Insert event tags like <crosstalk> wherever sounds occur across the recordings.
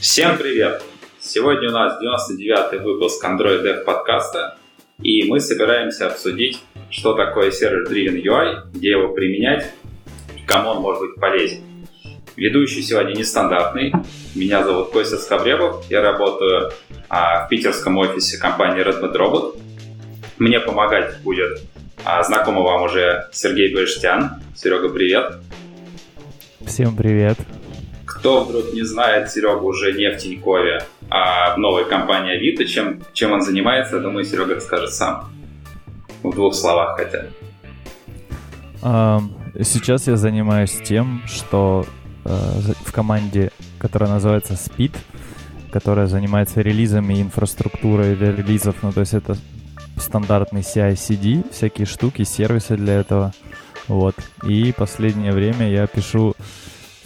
Всем привет! Сегодня у нас 99-й выпуск Android Dev подкаста, и мы собираемся обсудить, что такое сервер-driven UI, где его применять, кому он может быть полезен. Ведущий сегодня нестандартный. Меня зовут Костя Скобребов. Я работаю а, в питерском офисе компании Redmond Robot. Мне помогать будет а, знакомый вам уже Сергей Бештян. Серега, привет. Всем привет. Кто вдруг не знает Серегу уже не в Тинькове, а в новой компании Авито, чем, чем он занимается, думаю, Серега расскажет сам. В двух словах хотя. Сейчас я занимаюсь тем, что э, в команде, которая называется Speed, которая занимается релизами инфраструктурой для релизов, ну то есть это стандартный CI-CD, всякие штуки, сервисы для этого. Вот. И последнее время я пишу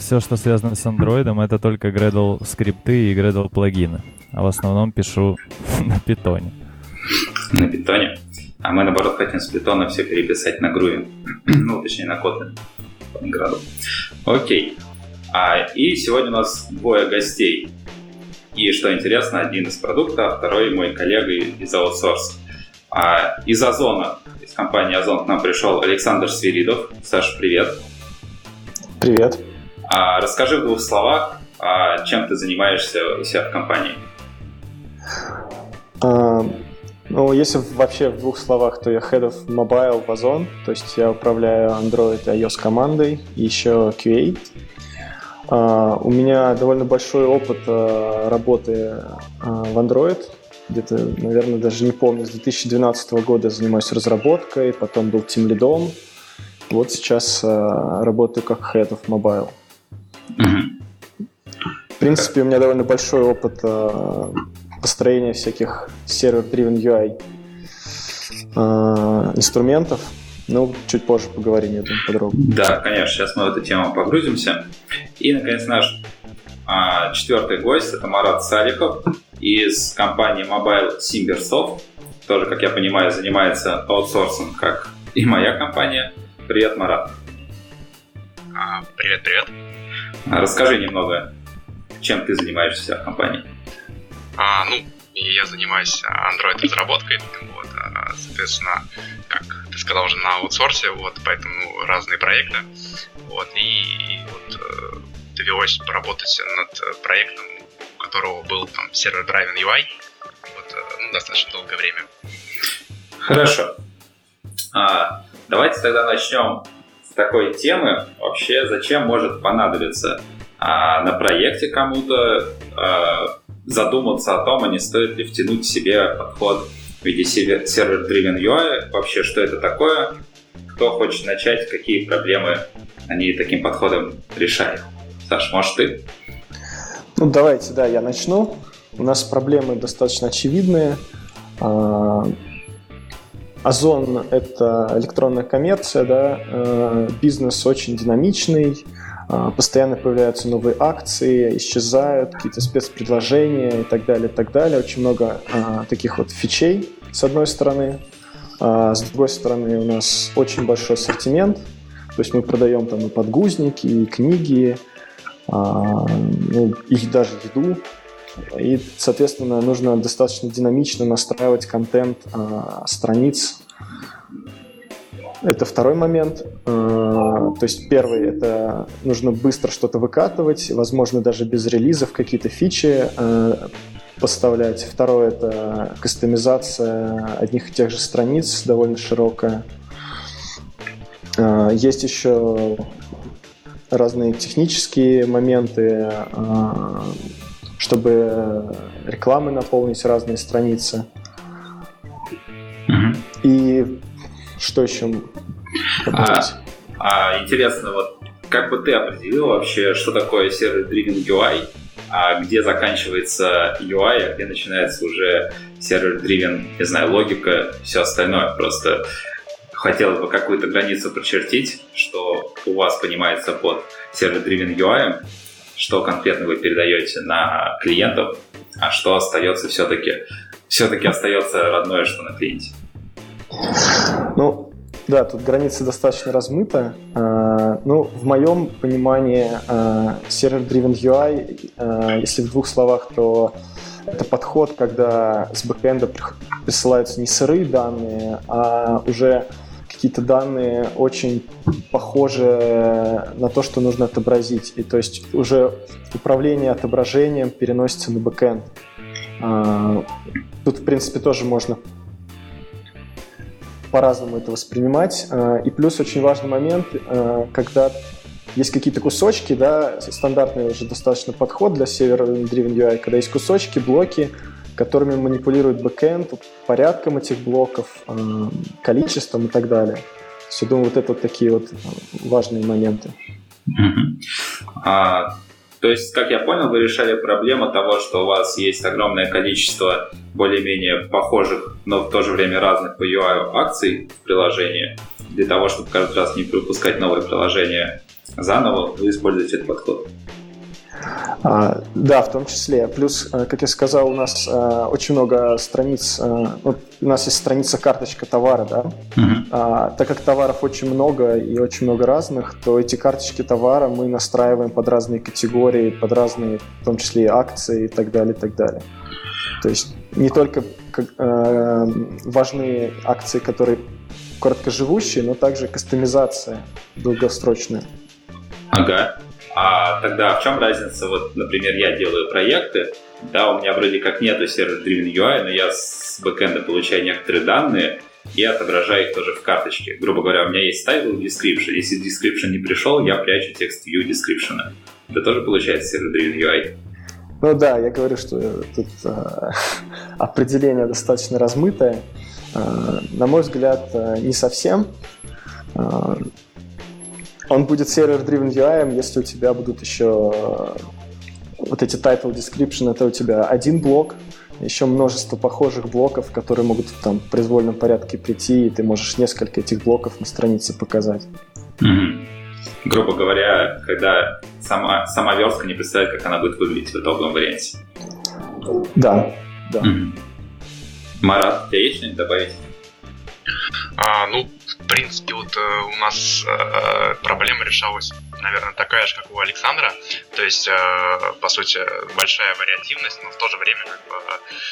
все, что связано с андроидом, это только Gradle скрипты и Gradle плагины. А в основном пишу <laughs> на питоне. На питоне? А мы, наоборот, хотим с питона все переписать на груве. <clears throat> ну, точнее, на. Gradle. Окей. А, и сегодня у нас двое гостей. И что интересно, один из продукта, а второй мой коллега из аутсорса. А, из Озона, из компании Озон к нам пришел Александр Свиридов. Саша, привет. Привет. А, расскажи в двух словах, а, чем ты занимаешься у себя в компании. А, ну, если вообще в двух словах, то я Head of Mobile в Озон, то есть я управляю Android и iOS командой, еще QA. Uh, у меня довольно большой опыт uh, работы uh, в Android. Где-то, наверное, даже не помню, с 2012 года занимаюсь разработкой, потом был тим лидом. Вот сейчас работаю как Head of Mobile. В принципе, у меня довольно большой опыт э, построения всяких сервер-driven UI э, инструментов. Ну, чуть позже поговорим, я думаю, подробно. Да, конечно, сейчас мы в эту тему погрузимся. И, наконец, наш а, четвертый гость – это Марат Саликов из компании Mobile Simbersoft. Тоже, как я понимаю, занимается аутсорсом, как и моя компания. Привет, Марат. Привет-привет. Расскажи немного, чем ты занимаешься в компании. А, ну, я занимаюсь Android-разработкой, вот, а, соответственно, как ты сказал уже на аутсорсе, вот, поэтому разные проекты, вот, и вот э, довелось поработать над проектом, у которого был там сервер Driven UI, вот, э, ну, достаточно долгое время. Хорошо. А, давайте тогда начнем такой темы вообще зачем может понадобиться а, на проекте кому-то а, задуматься о том, а не стоит ли втянуть в себе подход в виде сервер-driven UI, вообще что это такое, кто хочет начать, какие проблемы они таким подходом решают. Саш, может ты? Ну давайте, да, я начну. У нас проблемы достаточно очевидные. Озон – это электронная коммерция, да, э, бизнес очень динамичный, э, постоянно появляются новые акции, исчезают какие-то спецпредложения и так далее, и так далее. Очень много э, таких вот фичей, с одной стороны. А с другой стороны, у нас очень большой ассортимент, то есть мы продаем там и подгузники, и книги, а, ну, и даже еду, и, соответственно, нужно достаточно динамично настраивать контент э, страниц. Это второй момент. Э, то есть первый — это нужно быстро что-то выкатывать, возможно, даже без релизов какие-то фичи э, поставлять. Второе — это кастомизация одних и тех же страниц, довольно широкая. Есть еще разные технические моменты, чтобы рекламы наполнить разные страницы. Угу. И что еще? А, а, интересно, вот как бы ты определил вообще, что такое сервер-driven UI, а где заканчивается UI, а где начинается уже сервер-driven, не знаю, логика, все остальное. Просто хотелось бы какую-то границу прочертить, что у вас понимается под сервер-driven UI, что конкретно вы передаете на клиентов, а что остается все-таки все-таки остается родное, что на клиенте. Ну, Да, тут граница достаточно размыта. Ну, в моем понимании а, Server-Driven UI, а, если в двух словах, то это подход, когда с бэкэнда присылаются не сырые данные, а уже какие-то данные очень похожи на то, что нужно отобразить. И то есть уже управление отображением переносится на бэкэнд. Тут, в принципе, тоже можно по-разному это воспринимать. А, и плюс очень важный момент, а, когда есть какие-то кусочки, да, стандартный уже достаточно подход для сервер-driven UI, когда есть кусочки, блоки, которыми манипулирует бэкэнд, порядком этих блоков, количеством и так далее. То есть, я думаю, вот это вот такие вот важные моменты. А, то есть, как я понял, вы решали проблему того, что у вас есть огромное количество более-менее похожих, но в то же время разных по UI акций в приложении. Для того, чтобы каждый раз не пропускать новое приложение заново, вы используете этот подход. А, да, в том числе. Плюс, э, как я сказал, у нас а, очень много страниц. А, вот у нас есть страница карточка товара, да. А, так как товаров очень много и очень много разных, то эти карточки товара мы настраиваем под разные категории, под разные, в том числе и акции и так далее, и так далее. То есть не только как, э, важны акции, которые короткоживущие, но также кастомизация долгосрочная. Ага. А тогда в чем разница? Вот, например, я делаю проекты, да, у меня вроде как нету сервер-driven UI, но я с бэкэнда получаю некоторые данные и отображаю их тоже в карточке. Грубо говоря, у меня есть title description. Если description не пришел, я прячу текст view description. Это тоже получается сервер-driven UI. Ну да, я говорю, что тут э, <laughs> определение достаточно размытое. Э, на мой взгляд, э, не совсем. Он будет сервер-driven UI, если у тебя будут еще э, вот эти title description, это у тебя один блок, еще множество похожих блоков, которые могут там в произвольном порядке прийти, и ты можешь несколько этих блоков на странице показать. Mm-hmm. Грубо говоря, когда сама, сама верстка не представляет, как она будет выглядеть в итоговом варианте. Да, да. Mm-hmm. Марат, у тебя есть что-нибудь добавить? А, ну, принципе, вот э, у нас э, проблема решалась, наверное, такая же, как у Александра. То есть, э, по сути, большая вариативность, но в то же время как бы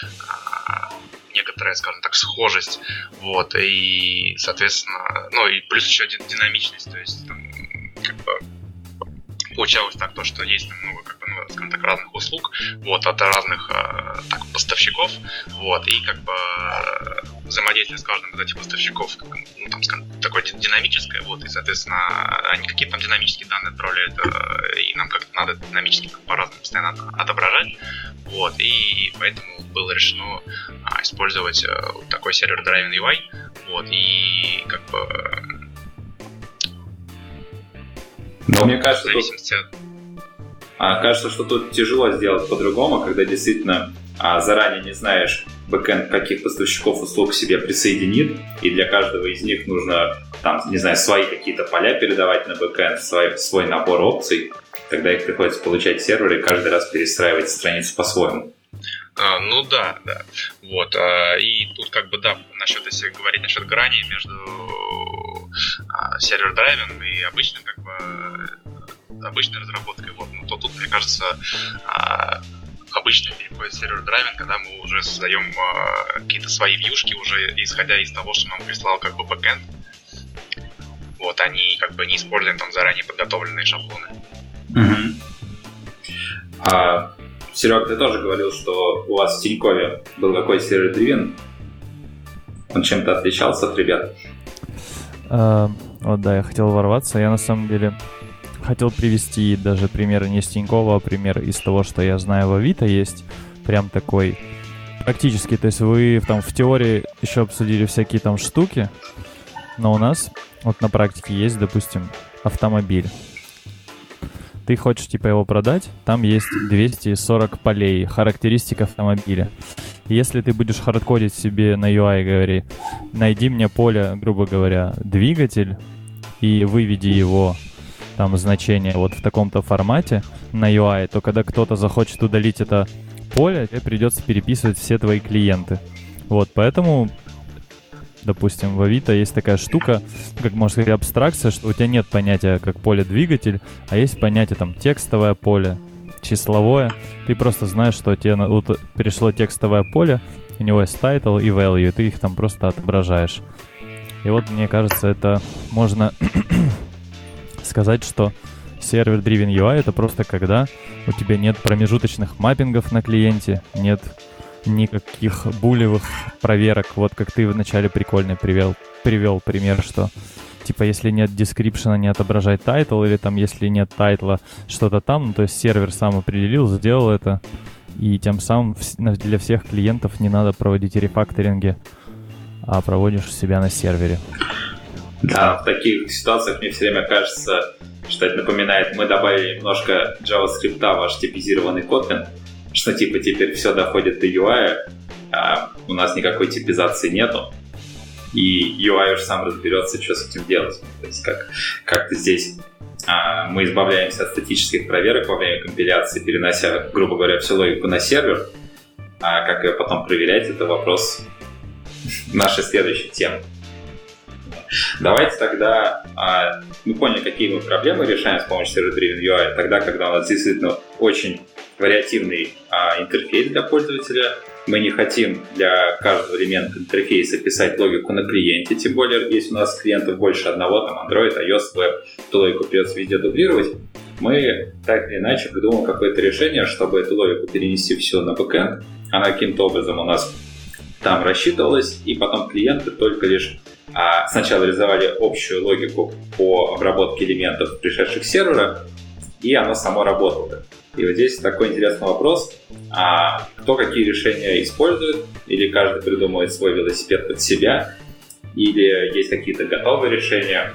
э, некоторая, скажем так, схожесть. Вот, и, соответственно, ну и плюс еще динамичность, то есть, там, как бы получалось так, то, что есть много, как бы, ну, скажем так, разных услуг, вот, от разных э, так, поставщиков, вот, и как бы взаимодействие с каждым из этих поставщиков, ну, там, скажем, такое динамическое, вот, и, соответственно, они какие-то там динамические данные отправляют, э, и нам как-то надо динамически по-разному постоянно отображать, вот, и поэтому было решено а, использовать э, такой сервер Driving UI, вот, и как бы но мне кажется, тут... А, кажется, что тут тяжело сделать по-другому, когда действительно а, заранее не знаешь, бэкэнд каких поставщиков услуг к себе присоединит, и для каждого из них нужно, там, не знаю, свои какие-то поля передавать на бэкэнд, свой, свой набор опций, тогда их приходится получать в сервере и каждый раз перестраивать страницу по-своему. А, ну да, да. Вот. А, и тут как бы да, насчет, если говорить насчет грани между а, server-driven ом и обычным как бы обычной разработкой, вот, ну то тут, мне кажется, а, обычно переходит server-driven, когда мы уже создаем а, какие-то свои вьюшки уже исходя из того, что нам прислал как бы бэкэнд. Вот, они как бы не используем там заранее подготовленные шаблоны. Угу. А, Серег, ты тоже говорил, что у вас в Тинькове был какой server-driven. Он чем-то отличался от ребят? А, вот да, я хотел ворваться. Я на самом деле хотел привести даже пример не с Тинькова, а пример из того, что я знаю в Авито есть. Прям такой практически. То есть вы там в теории еще обсудили всякие там штуки, но у нас вот на практике есть, допустим, автомобиль. Ты хочешь типа его продать, там есть 240 полей, характеристик автомобиля. Если ты будешь хардкодить себе на UI, говори, найди мне поле, грубо говоря, двигатель, и выведи его там значение вот в таком-то формате на UI, то когда кто-то захочет удалить это поле, тебе придется переписывать все твои клиенты. Вот, поэтому допустим, в Авито есть такая штука, как можно сказать, абстракция, что у тебя нет понятия как поле двигатель, а есть понятие там текстовое поле, числовое. Ты просто знаешь, что тебе вот, перешло текстовое поле, у него есть title и value, и ты их там просто отображаешь. И вот мне кажется, это можно сказать, что server-driven UI это просто когда у тебя нет промежуточных маппингов на клиенте, нет никаких булевых проверок. Вот как ты вначале прикольно привел, привел пример, что типа если нет description, не отображать title, или там если нет тайтла, что-то там, ну, то есть сервер сам определил, сделал это, и тем самым для всех клиентов не надо проводить рефакторинги, а проводишь себя на сервере. Да, в таких ситуациях мне все время кажется, что это напоминает, мы добавили немножко JavaScript в ваш типизированный Kotlin, что типа теперь все доходит до UI, а у нас никакой типизации нету, и UI уже сам разберется, что с этим делать. То есть как, как-то здесь а, мы избавляемся от статических проверок во время компиляции, перенося, грубо говоря, всю логику на сервер, а как ее потом проверять, это вопрос нашей следующей темы. Давайте тогда а, мы поняли, какие мы проблемы решаем с помощью Server Driven UI, тогда, когда у нас действительно очень вариативный а, интерфейс для пользователя. Мы не хотим для каждого элемента интерфейса писать логику на клиенте, тем более, если у нас клиентов больше одного, там Android, iOS, Web, то логику придется везде дублировать. Мы так или иначе придумаем какое-то решение, чтобы эту логику перенести все на бэкэнд. Она каким-то образом у нас там рассчитывалась, и потом клиенты только лишь а, сначала реализовали общую логику по обработке элементов, пришедших с сервера, и оно само работало. И вот здесь такой интересный вопрос, а кто какие решения использует, или каждый придумывает свой велосипед под себя, или есть какие-то готовые решения,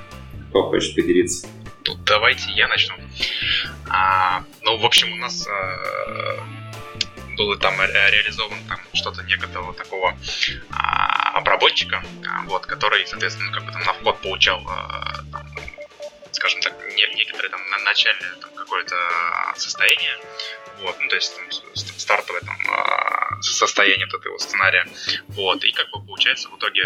кто хочет поделиться? Ну, давайте я начну. А, ну, в общем, у нас а, было там реализовано там что-то некоторого такого а, обработчика, вот, который, соответственно, как бы там на вход получал а, там, скажем так, не, некоторые там на начальное там, какое-то состояние, вот, ну, то есть там, стартовое там а, состояние вот этого сценария, вот, и как бы получается в итоге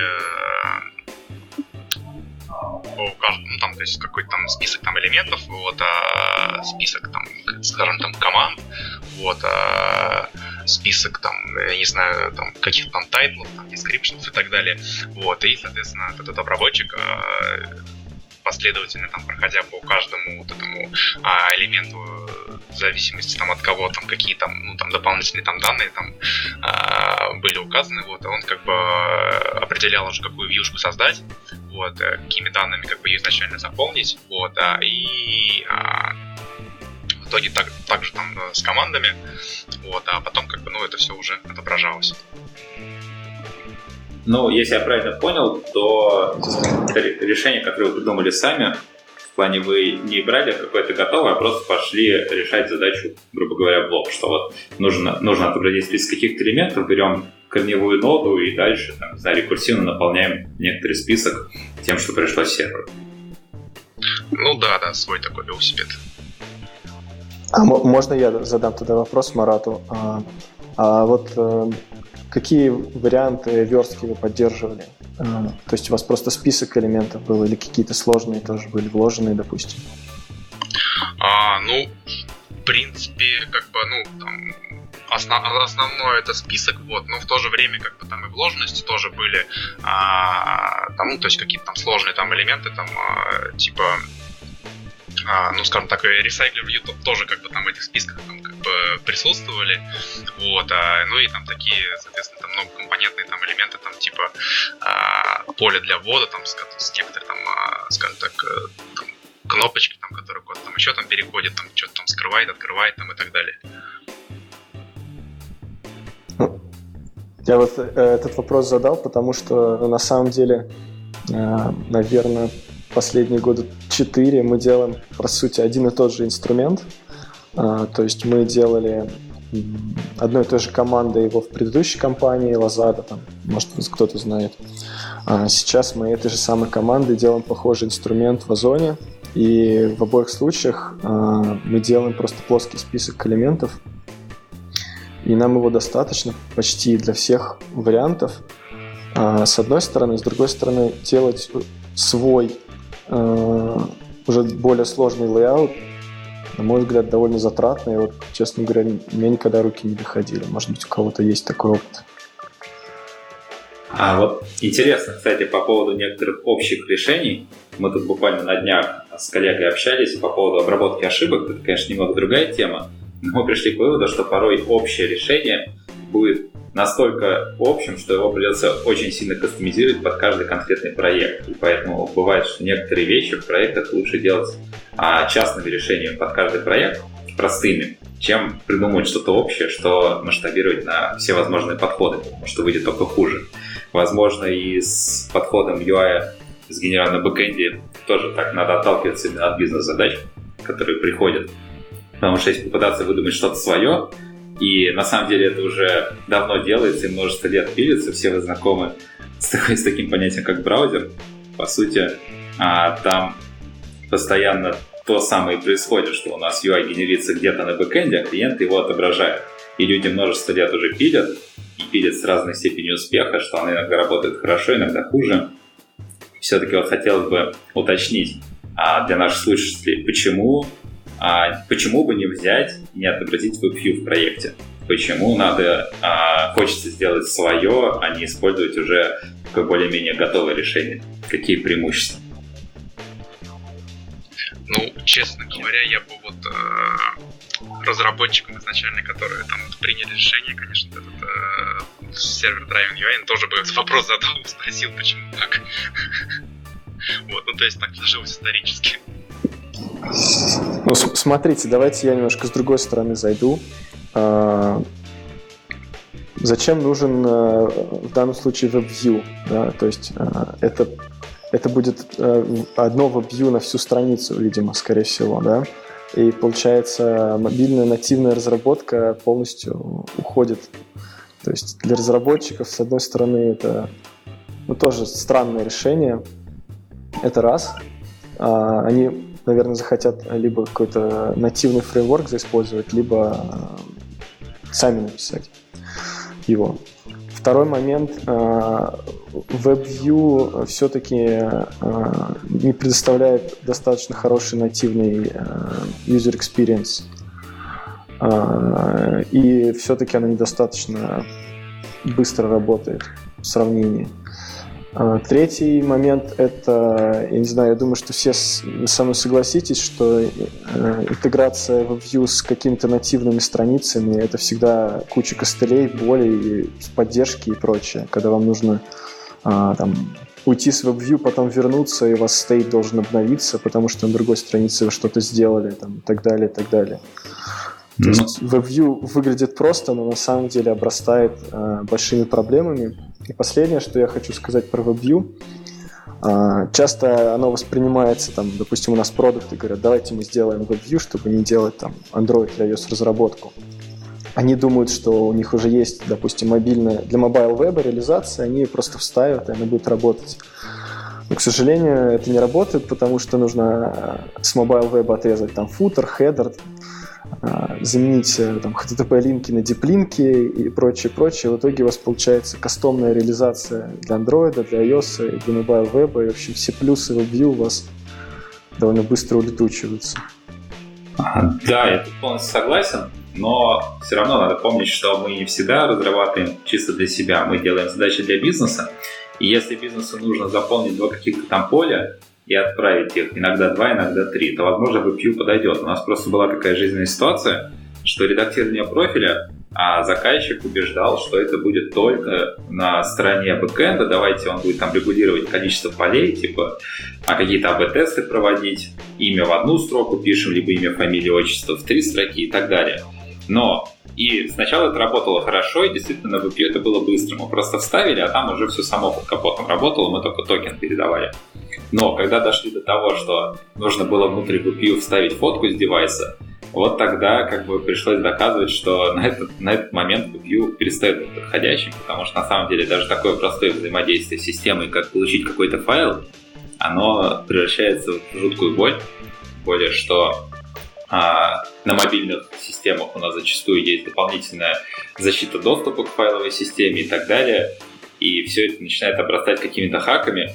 по каждому, ну, там, то есть какой-то там список там элементов, вот, а, список там, скажем, там команд, вот, а, список там, я не знаю, там каких-то там тайтлов, там, и так далее, вот, и, соответственно, этот обработчик а, последовательно там проходя по каждому вот этому а, элементу в зависимости там от кого там какие там ну там дополнительные там данные там а, были указаны вот он как бы определял уже какую вьюшку создать вот э, какими данными как бы ее изначально заполнить вот а, и а, в итоге так, также там э, с командами вот а потом как бы ну это все уже отображалось ну, если я правильно понял, то это решение, которое вы придумали сами, в плане вы не брали какое-то готовое, а просто пошли решать задачу, грубо говоря, блок, что вот нужно, нужно отобразить список каких-то элементов, берем корневую ноду и дальше, там, не знаю, рекурсивно наполняем некоторый список тем, что пришло с сервера. Ну да, да, свой такой велосипед. А можно я задам тогда вопрос Марату? А, а вот э, Какие варианты верстки вы поддерживали? А, то есть у вас просто список элементов был или какие-то сложные тоже были вложенные, допустим? А, ну, в принципе, как бы, ну, там, основ, основное это список, вот, но в то же время, как бы, там и вложенности тоже были, а, там, ну, то есть какие-то там сложные там элементы, там, а, типа, а, ну, скажем так, Recycler View тоже как бы там в этих списках там, как бы присутствовали, вот, а, ну и там такие, соответственно, там многокомпонентные там элементы, там типа а, поле для ввода, там с, с некоторые там, а, скажем так, э, там, кнопочки, там, которые код там еще там переходит, там что-то там скрывает, открывает там и так далее. Я вот э, этот вопрос задал, потому что на самом деле, э, наверное, последние годы 4 мы делаем, по сути, один и тот же инструмент. А, то есть мы делали одной и той же командой его в предыдущей компании, Lazada, там, может, кто-то знает. А сейчас мы этой же самой командой делаем похожий инструмент в Озоне, и в обоих случаях а, мы делаем просто плоский список элементов, и нам его достаточно почти для всех вариантов. с одной стороны, с другой стороны, делать свой уже более сложный layout, на мой взгляд, довольно затратно. И вот, честно говоря, меня никогда руки не доходили. Может быть, у кого-то есть такой опыт. А вот интересно, кстати, по поводу некоторых общих решений. Мы тут буквально на днях с коллегой общались по поводу обработки ошибок. Это, конечно, немного другая тема. Но мы пришли к выводу, что порой общее решение будет настолько общим, что его придется очень сильно кастомизировать под каждый конкретный проект. И поэтому бывает, что некоторые вещи в проектах лучше делать а, частными решениями под каждый проект, простыми, чем придумывать что-то общее, что масштабировать на все возможные подходы, потому что выйдет только хуже. Возможно, и с подходом UI с генеральным на бэкэнде тоже так надо отталкиваться именно от бизнес-задач, которые приходят. Потому что если попытаться выдумать что-то свое, и на самом деле это уже давно делается и множество лет пилится. Все вы знакомы с, с таким понятием, как браузер. По сути, а, там постоянно то самое и происходит, что у нас UI генерится где-то на бэкэнде, а клиент его отображает. И люди множество лет уже пилят, и пилят с разной степенью успеха, что она иногда работает хорошо, иногда хуже. Все-таки вот хотелось бы уточнить а для наших слушателей, почему а почему бы не взять и не отобразить WebView в проекте? Почему надо, а, хочется сделать свое, а не использовать уже такое более-менее готовое решение? Какие преимущества? Ну, честно говоря, я бы вот э, разработчикам изначально, которые там вот, приняли решение, конечно, этот э, сервер Driving UI, тоже бы этот вопрос задал, спросил, почему так. <laughs> вот, ну то есть так сложилось исторически. Ну, смотрите, давайте я немножко с другой стороны зайду. А, зачем нужен а, в данном случае WebView? Да? То есть а, это, это будет одно WebView на всю страницу, видимо, скорее всего. Да? И получается, мобильная нативная разработка полностью уходит. То есть для разработчиков, с одной стороны, это ну, тоже странное решение. Это раз. Они наверное, захотят либо какой-то нативный фреймворк заиспользовать, либо э, сами написать его. Второй момент, э, WebView все-таки э, не предоставляет достаточно хороший нативный user experience. И все-таки она недостаточно быстро работает в сравнении. А, третий момент — это, я не знаю, я думаю, что все со мной согласитесь, что э, интеграция в Vue с какими-то нативными страницами — это всегда куча костылей, боли, поддержки и прочее, когда вам нужно а, там, уйти с WebView, потом вернуться, и у вас стейт должен обновиться, потому что на другой странице вы что-то сделали, там, и так далее, и так далее. То ну. есть WebView выглядит просто, но на самом деле обрастает э, большими проблемами. И последнее, что я хочу сказать про WebView, э, часто оно воспринимается, там, допустим, у нас продукты говорят, давайте мы сделаем WebView, чтобы не делать там Android или iOS разработку. Они думают, что у них уже есть, допустим, мобильная для mobile веба реализация, они ее просто вставят, и она будет работать. Но, к сожалению, это не работает, потому что нужно с mobile веба отрезать там футер, хедер, а, заменить э, там, HTTP-линки на диплинки и прочее, прочее. В итоге у вас получается кастомная реализация для Android, для iOS и для mobile web, и вообще все плюсы WebView у вас довольно быстро улетучиваются. Да, я тут полностью согласен, но все равно надо помнить, что мы не всегда разрабатываем чисто для себя, мы делаем задачи для бизнеса, и если бизнесу нужно заполнить два каких-то там поля, и отправить их иногда два, иногда три, то, возможно, WebView подойдет. У нас просто была такая жизненная ситуация, что редактирование профиля а заказчик убеждал, что это будет только на стороне бэкэнда, давайте он будет там регулировать количество полей, типа а какие-то АБ-тесты проводить, имя в одну строку пишем, либо имя, фамилия, отчество в три строки и так далее. Но и сначала это работало хорошо, и действительно на WebView это было быстро. Мы просто вставили, а там уже все само под капотом работало, мы только токен передавали. Но когда дошли до того, что нужно было внутрь GPU вставить фотку с девайса, вот тогда как бы пришлось доказывать, что на этот, на этот момент GPU перестает быть подходящим, потому что на самом деле даже такое простое взаимодействие с системой, как получить какой-то файл, оно превращается в жуткую боль. Более что а, на мобильных системах у нас зачастую есть дополнительная защита доступа к файловой системе и так далее. и все это начинает обрастать какими-то хаками.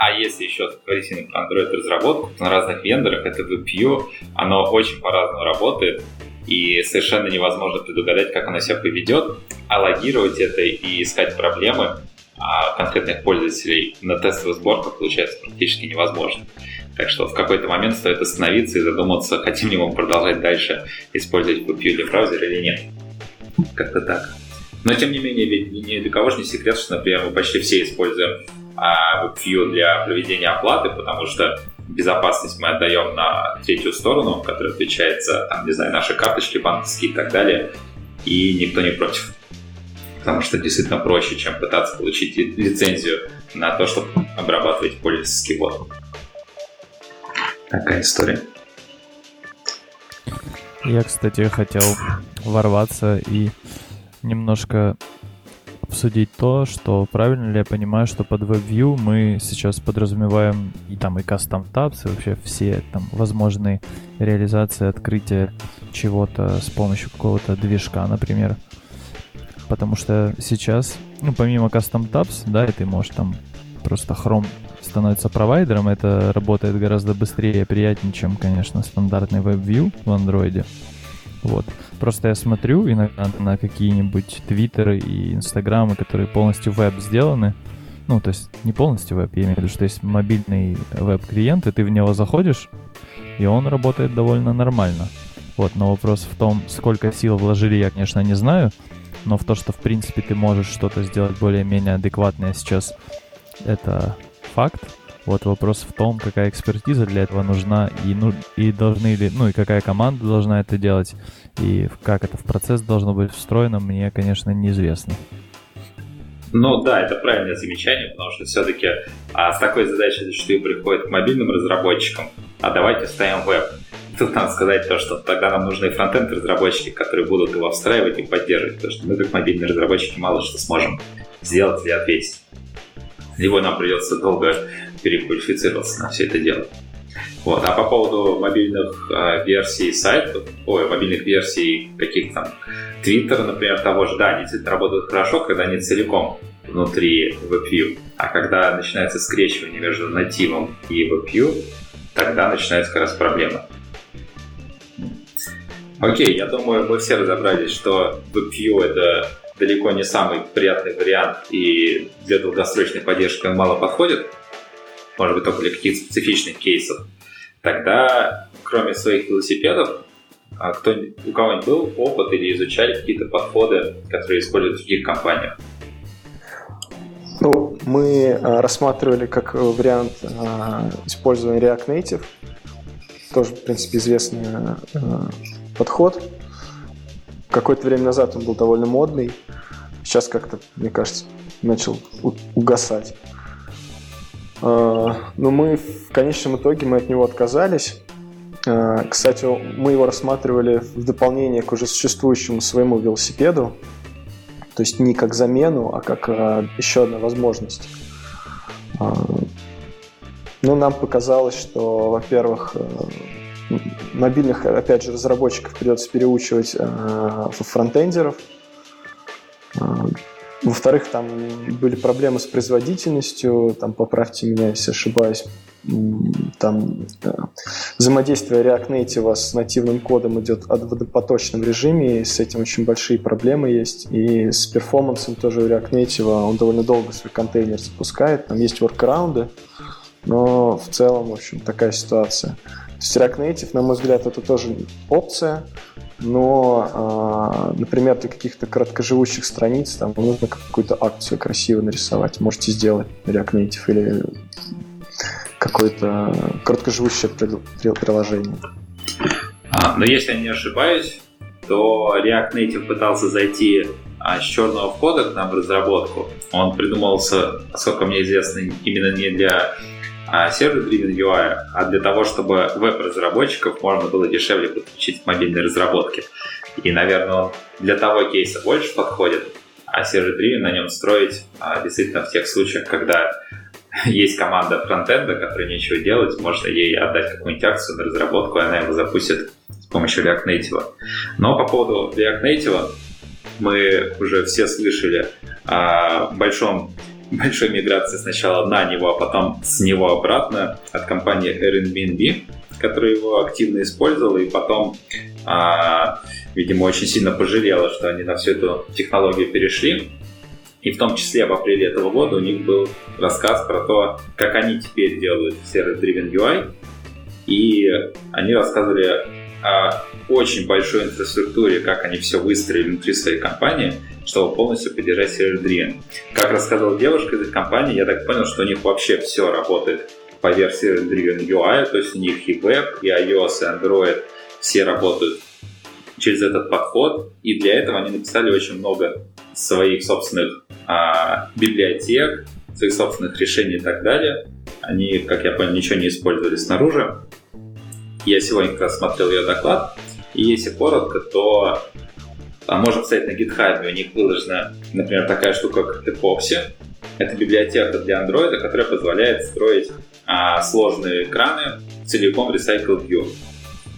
А если еще говорить про Android-разработку, на разных вендорах это WebView, оно очень по-разному работает, и совершенно невозможно предугадать, как оно себя поведет, а логировать это и искать проблемы а конкретных пользователей на тестовых сборках получается практически невозможно. Так что в какой-то момент стоит остановиться и задуматься, хотим ли мы продолжать дальше использовать WebView для браузера или нет. Как-то так. Но тем не менее, ведь ни для кого же не секрет, что, например, мы почти все используем WebView для проведения оплаты, потому что безопасность мы отдаем на третью сторону, которая отвечает за, там, не знаю, наши карточки банковские и так далее, и никто не против потому что действительно проще, чем пытаться получить лицензию на то, чтобы обрабатывать пользовательский бот. Такая история. Я, кстати, хотел ворваться и немножко обсудить то, что правильно ли я понимаю, что под WebView мы сейчас подразумеваем и там и custom tabs, и вообще все там возможные реализации открытия чего-то с помощью какого-то движка, например потому что сейчас, ну, помимо Custom Tabs, да, и ты можешь там просто Chrome становится провайдером, это работает гораздо быстрее и приятнее, чем, конечно, стандартный WebView в Android. Вот. Просто я смотрю иногда на какие-нибудь твиттеры и инстаграмы, которые полностью веб сделаны. Ну, то есть не полностью веб, я имею в виду, что есть мобильный веб-клиент, и ты в него заходишь, и он работает довольно нормально. Вот, но вопрос в том, сколько сил вложили, я, конечно, не знаю, но в то, что в принципе ты можешь что-то сделать более-менее адекватное сейчас, это факт. Вот вопрос в том, какая экспертиза для этого нужна и, ну, и должны ли, ну и какая команда должна это делать, и как это в процесс должно быть встроено, мне, конечно, неизвестно. Ну да, это правильное замечание, потому что все-таки а, с такой задачей зачастую приходит к мобильным разработчикам, а давайте ставим веб. Тут надо сказать то, что тогда нам нужны фронтенд разработчики, которые будут его встраивать и поддерживать, потому что мы как мобильные разработчики мало что сможем сделать или ответить. Либо нам придется долго переквалифицироваться на все это дело. Вот. А по поводу мобильных э, версий сайтов, ой, мобильных версий каких там Twitter, например, того же, да, они действительно работают хорошо, когда они целиком внутри WebView. А когда начинается скрещивание между нативом и WebView, тогда начинается как раз проблема. Окей, я думаю, мы все разобрались, что WebView это далеко не самый приятный вариант, и для долгосрочной поддержки он мало подходит, может быть, только для каких-то специфичных кейсов. Тогда, кроме своих велосипедов, а кто, у кого-нибудь был опыт или изучали какие-то подходы, которые используют в других компаниях? Ну, мы а, рассматривали как вариант а, использования React Native. Тоже, в принципе, известный подход. Какое-то время назад он был довольно модный. Сейчас как-то, мне кажется, начал угасать. А, но мы в конечном итоге мы от него отказались. А, кстати, мы его рассматривали в дополнение к уже существующему своему велосипеду. То есть не как замену, а как а, еще одна возможность. Ну, нам показалось, что, во-первых, мобильных, опять же, разработчиков придется переучивать э, фронтендеров. Во-вторых, там были проблемы с производительностью, там, поправьте меня, если ошибаюсь, там э, взаимодействие React Native с нативным кодом идет в водопоточном режиме, и с этим очень большие проблемы есть. И с перформансом тоже React Native, он довольно долго свой контейнер запускает, там есть воркараунды, но в целом, в общем, такая ситуация. То есть React Native, на мой взгляд, это тоже опция, но, а, например, для каких-то короткоживущих страниц там нужно какую-то акцию красиво нарисовать. Можете сделать React Native или какое-то короткоживущее приложение. А, но если я не ошибаюсь, то React Native пытался зайти а, с черного входа к нам в разработку. Он придумался, насколько мне известно, именно не для сервер-driven UI, а для того, чтобы веб-разработчиков можно было дешевле подключить к мобильной разработке. И, наверное, он для того кейса больше подходит, а сервер-driven на нем строить а, действительно в тех случаях, когда <laughs> есть команда фронтенда, которая нечего делать, можно ей отдать какую-нибудь акцию на разработку, и она его запустит с помощью React Native. Но по поводу React Native мы уже все слышали о большом большой миграции сначала на него, а потом с него обратно от компании Airbnb, которая его активно использовала, и потом, а, видимо, очень сильно пожалела, что они на всю эту технологию перешли. И в том числе в апреле этого года у них был рассказ про то, как они теперь делают сервис-driven UI. И они рассказывали о очень большой инфраструктуре, как они все выстроили внутри своей компании, чтобы полностью поддержать сервер-driven. Как рассказывала девушка из их компании, я так понял, что у них вообще все работает по версии Driven UI, то есть у них и веб, и iOS, и Android все работают через этот подход, и для этого они написали очень много своих собственных а, библиотек, своих собственных решений и так далее. Они, как я понял, ничего не использовали снаружи. Я сегодня как раз смотрел ее доклад, и если коротко, то а, можно посмотреть на GitHub, у них выложена, например, такая штука, как Epoxy. Это библиотека для Android, которая позволяет строить а, сложные экраны целиком Recycle View.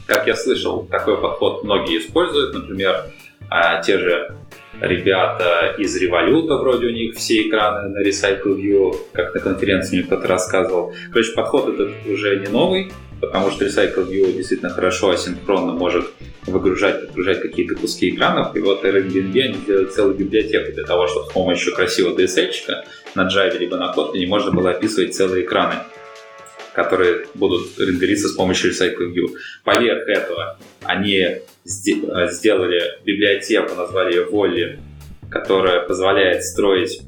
Как я слышал, такой подход многие используют, например, а, те же ребята из Революта, вроде у них все экраны на Recycle View, как на конференции мне кто-то рассказывал. Короче, подход этот уже не новый, потому что Recycle View действительно хорошо асинхронно может выгружать, подгружать какие-то куски экранов. И вот Airbnb они сделали целую библиотеку для того, чтобы с помощью красивого DSL-чика на Java либо на Kotlin можно было описывать целые экраны которые будут рендериться с помощью Recycle View. Поверх этого они э, сделали библиотеку, назвали ее Volley, которая позволяет строить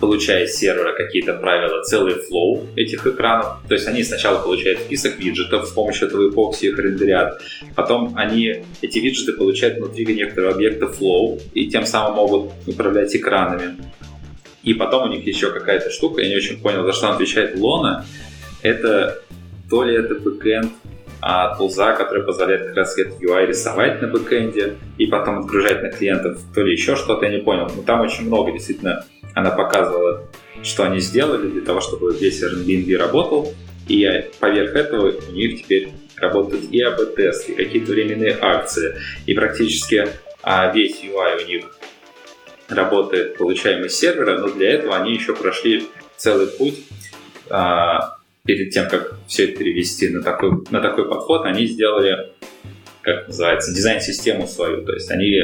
получая из сервера какие-то правила, целый флоу этих экранов. То есть они сначала получают список виджетов, с помощью этого эпокси их рендерят. Потом они эти виджеты получают внутри некоторого объекта flow и тем самым могут управлять экранами. И потом у них еще какая-то штука, я не очень понял, за что отвечает Лона, это то ли это бэкэнд а, тулза, который позволяет как раз этот UI рисовать на бэкэнде и потом отгружать на клиентов, то ли еще что-то, я не понял. Но там очень много, действительно, она показывала, что они сделали для того, чтобы весь Airbnb работал, и поверх этого у них теперь работают и АБ-тесты, и какие-то временные акции, и практически а, весь UI у них работает, получаемый сервера, но для этого они еще прошли целый путь а, перед тем, как все это перевести на такой, на такой подход, они сделали, как называется, дизайн-систему свою. То есть они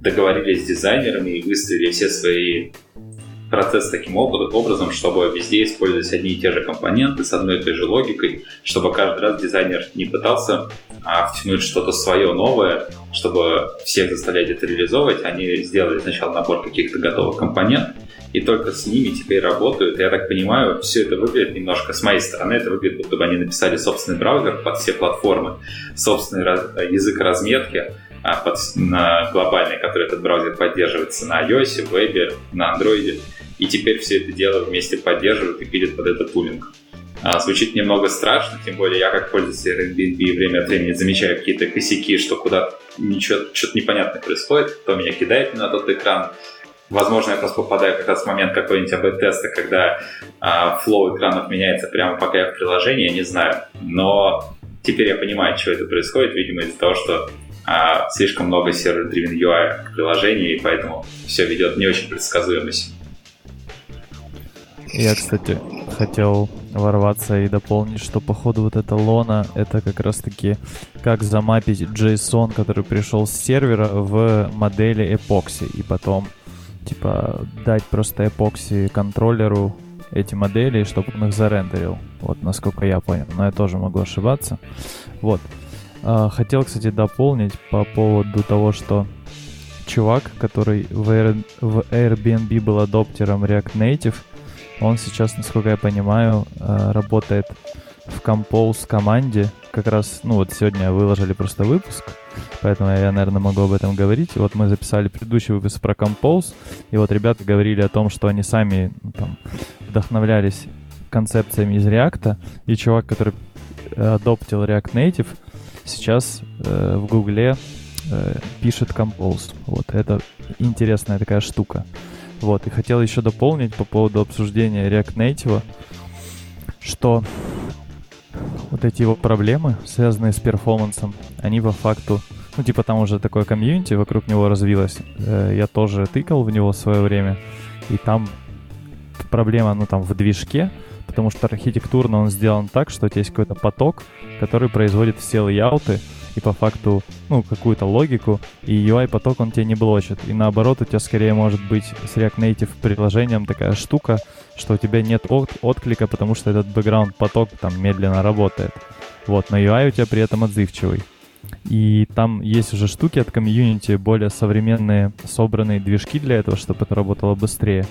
договорились с дизайнерами и выстроили все свои процессы таким образом, чтобы везде использовать одни и те же компоненты с одной и той же логикой, чтобы каждый раз дизайнер не пытался а, втянуть что-то свое новое, чтобы всех заставлять это реализовывать. Они сделали сначала набор каких-то готовых компонентов, и только с ними теперь работают. Я так понимаю, все это выглядит немножко с моей стороны, это выглядит, будто бы они написали собственный браузер под все платформы, собственный раз, язык разметки а, под, на глобальный, который этот браузер поддерживается на iOS, в вебе, на Android. И теперь все это дело вместе поддерживают и пилят под этот тулинг. А, звучит немного страшно, тем более я как пользователь Airbnb время от времени замечаю какие-то косяки, что куда-то что-то непонятное происходит, кто меня кидает на тот экран, Возможно, я просто попадаю как раз в момент какой-нибудь АБ-теста, когда а, флоу экранов меняется прямо пока я в приложении, я не знаю. Но теперь я понимаю, что это происходит, видимо, из-за того, что а, слишком много сервер-driven UI в приложении, и поэтому все ведет не очень предсказуемость. Я, кстати, хотел ворваться и дополнить, что походу вот эта лона это как раз таки как замапить JSON, который пришел с сервера в модели эпокси и потом типа дать просто эпокси контроллеру эти модели, чтобы он их зарендерил. Вот насколько я понял. Но я тоже могу ошибаться. Вот. А, хотел, кстати, дополнить по поводу того, что чувак, который в, в Airbnb был адоптером React Native, он сейчас, насколько я понимаю, а, работает в Compose команде. Как раз, ну вот сегодня выложили просто выпуск, поэтому я, наверное, могу об этом говорить. Вот мы записали предыдущий выпуск про Compose, и вот ребята говорили о том, что они сами ну, там вдохновлялись концепциями из React, и чувак, который э, адоптил React Native, сейчас э, в Гугле э, пишет Compose. Вот это интересная такая штука. Вот, и хотел еще дополнить по поводу обсуждения React Native, что вот эти его проблемы, связанные с перформансом, они по факту, ну, типа там уже такое комьюнити вокруг него развилось. Э, я тоже тыкал в него в свое время, и там проблема, ну, там, в движке, потому что архитектурно он сделан так, что у тебя есть какой-то поток, который производит все лейауты, и по факту, ну, какую-то логику, и UI-поток он тебе не блочит. И наоборот, у тебя скорее может быть с React Native приложением такая штука, что у тебя нет от отклика, потому что этот бэкграунд-поток там медленно работает. Вот, но UI у тебя при этом отзывчивый. И там есть уже штуки от комьюнити, более современные, собранные движки для этого, чтобы это работало быстрее.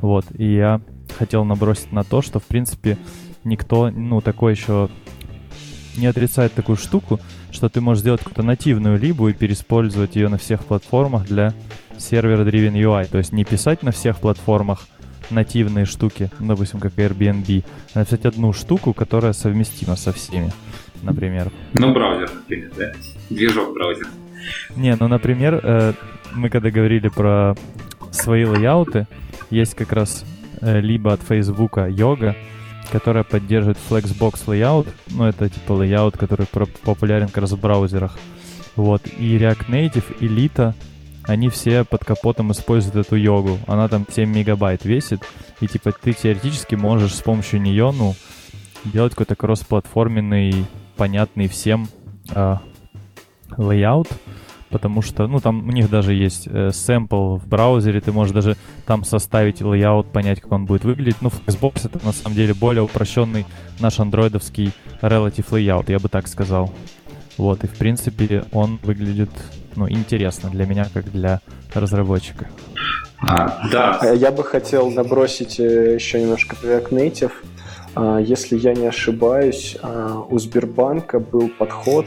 Вот, и я хотел набросить на то, что, в принципе, никто, ну, такой еще не отрицает такую штуку, что ты можешь сделать какую-то нативную либу и переиспользовать ее на всех платформах для сервера-driven UI. То есть не писать на всех платформах нативные штуки, допустим, как Airbnb, а написать одну штуку, которая совместима со всеми, например. Ну, браузер, например, да? Движок браузер. Не, ну, например, э, мы когда говорили про свои лейауты, есть как раз э, либо от Facebook йога, которая поддерживает Flexbox layout. Ну, это типа layout, который популярен как раз в браузерах. Вот. И React Native, и Lita, они все под капотом используют эту йогу. Она там 7 мегабайт весит. И типа ты теоретически можешь с помощью нее, ну, делать какой-то кроссплатформенный, понятный всем э, layout потому что, ну, там у них даже есть э, сэмпл в браузере, ты можешь даже там составить layout, понять, как он будет выглядеть. Ну, Xbox это на самом деле более упрощенный наш андроидовский relative layout, я бы так сказал. Вот, и в принципе он выглядит, ну, интересно для меня, как для разработчика. А, да. А я бы хотел набросить э, еще немножко React Native. А, если я не ошибаюсь, а, у Сбербанка был подход,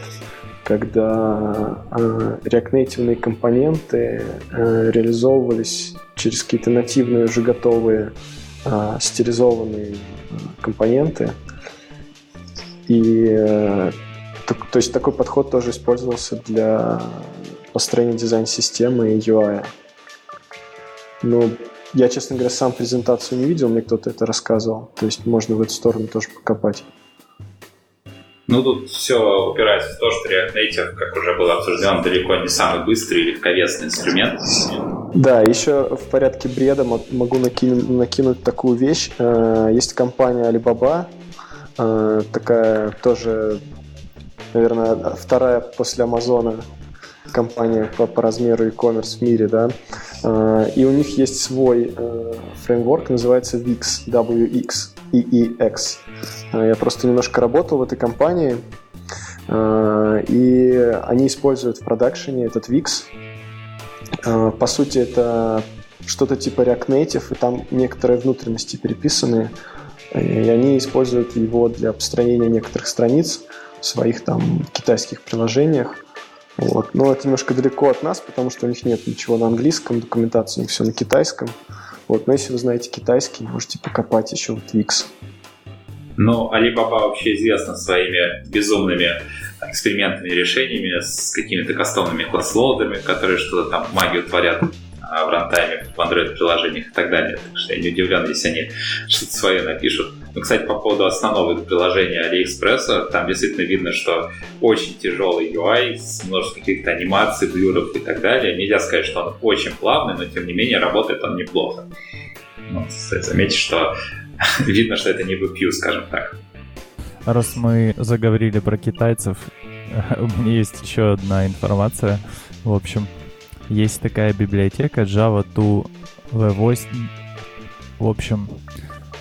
когда э, React компоненты э, реализовывались через какие-то нативные уже готовые э, стерилизованные компоненты. И то, то есть такой подход тоже использовался для построения дизайн-системы и UI. Но я, честно говоря, сам презентацию не видел, мне кто-то это рассказывал. То есть можно в эту сторону тоже покопать. Ну, тут все упирается в то, что React Native, как уже было обсуждено, далеко не самый быстрый и легковесный инструмент. Да, еще в порядке бреда могу накинуть, накинуть такую вещь. Э, есть компания Alibaba, э, такая тоже, наверное, вторая после Амазона компания по, по размеру e-commerce в мире, да. Э, и у них есть свой фреймворк, называется VIX, WX, EEX. Э, я просто немножко работал в этой компании, э, и они используют в продакшене этот VIX. Э, по сути, это что-то типа React Native, и там некоторые внутренности переписаны, и они используют его для построения некоторых страниц в своих там китайских приложениях. Вот. Но это немножко далеко от нас, потому что у них нет ничего на английском, документация у них все на китайском. Вот. Но если вы знаете китайский, можете покопать еще вот Wix. Ну, Alibaba вообще известна своими безумными экспериментами и решениями с какими-то кастомными класслоудами, которые что-то там магию творят в рантайме, в Android-приложениях и так далее. Так что я не удивлен, если они что-то свое напишут. Ну, кстати, по поводу основного приложения AliExpress, там действительно видно, что очень тяжелый UI с множеством каких-то анимаций, блюров и так далее. Нельзя сказать, что он очень плавный, но тем не менее работает он неплохо. Ну, заметьте, что <laughs> видно, что это не VPU, скажем так. Раз мы заговорили про китайцев, <laughs> у меня есть еще одна информация. В общем, есть такая библиотека Java 2 V8. В общем,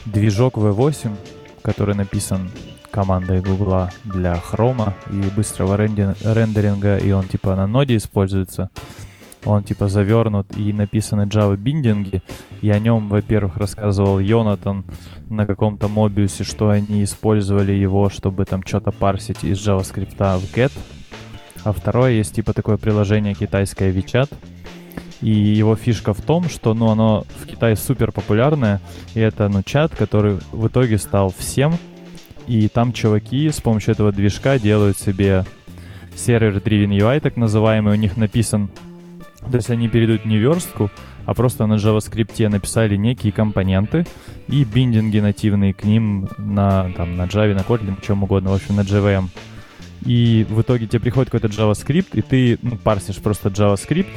движок V8, который написан командой Гугла для хрома и быстрого рендеринга, и он типа на ноде используется он типа завернут и написаны Java биндинги, и о нем, во-первых, рассказывал Йонатан на каком-то мобиусе, что они использовали его, чтобы там что-то парсить из JavaScript в get. А второе, есть типа такое приложение китайское WeChat, и его фишка в том, что ну, оно в Китае супер популярное, и это ну, чат, который в итоге стал всем, и там чуваки с помощью этого движка делают себе сервер-driven UI, так называемый, у них написан. То есть они перейдут не верстку, а просто на JavaScript написали некие компоненты и биндинги нативные к ним на, там, на Java, на Kotlin, чем угодно, в общем, на JVM. И в итоге тебе приходит какой-то JavaScript, и ты ну, парсишь просто JavaScript,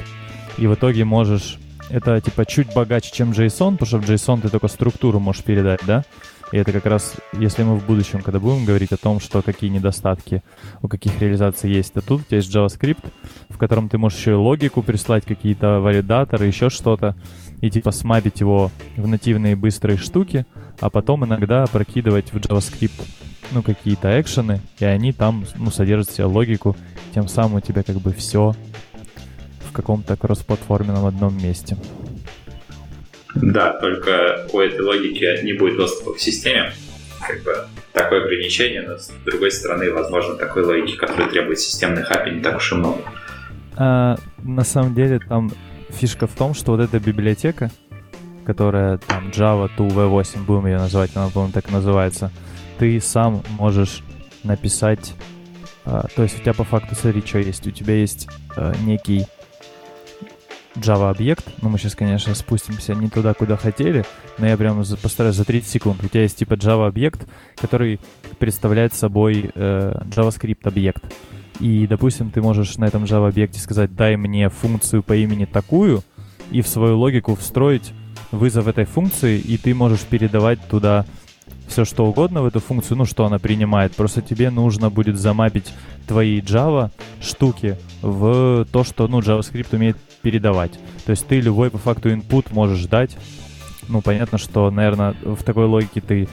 и в итоге можешь это типа чуть богаче, чем JSON, потому что в JSON ты только структуру можешь передать, да? И это как раз, если мы в будущем, когда будем говорить о том, что какие недостатки у каких реализаций есть, то тут у тебя есть JavaScript, в котором ты можешь еще и логику прислать, какие-то валидаторы, еще что-то, и типа смапить его в нативные быстрые штуки, а потом иногда прокидывать в JavaScript ну, какие-то экшены, и они там, ну, содержат в себе логику, тем самым у тебя как бы все в каком-то кроссплатформенном одном месте. Да, только у этой логики не будет доступа к системе. Как бы такое ограничение, но с другой стороны, возможно, такой логики, которая требует системных API, не так уж и много. А, на самом деле там фишка в том, что вот эта библиотека, которая там Java 2 V8, будем ее называть, она, по-моему, так и называется, ты сам можешь написать, а, то есть у тебя по факту, смотри, что есть, у тебя есть а, некий Java объект. Ну, мы сейчас, конечно, спустимся не туда, куда хотели, но я прямо постараюсь за 30 секунд. У тебя есть типа Java объект, который представляет собой э, JavaScript объект. И, допустим, ты можешь на этом Java объекте сказать, дай мне функцию по имени такую, и в свою логику встроить вызов этой функции, и ты можешь передавать туда все что угодно в эту функцию, ну что она принимает. Просто тебе нужно будет замапить твои Java штуки в то, что ну, JavaScript умеет передавать. То есть ты любой по факту input можешь дать. Ну, понятно, что, наверное, в такой логике ты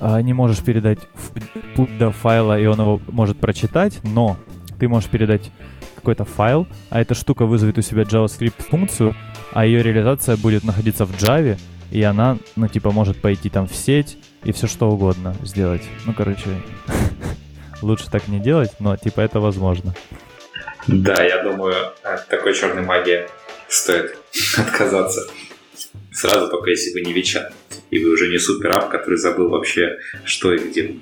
а, не можешь передать input до файла, и он его может прочитать, но ты можешь передать какой-то файл, а эта штука вызовет у себя JavaScript функцию, а ее реализация будет находиться в Java, и она, ну, типа, может пойти там в сеть и все что угодно сделать. Ну, короче, <laughs> лучше так не делать, но, типа, это возможно. Да, я думаю, от такой черной магии стоит <laughs> отказаться. Сразу только если вы не Вичат, и вы уже не суперап, который забыл вообще, что и где.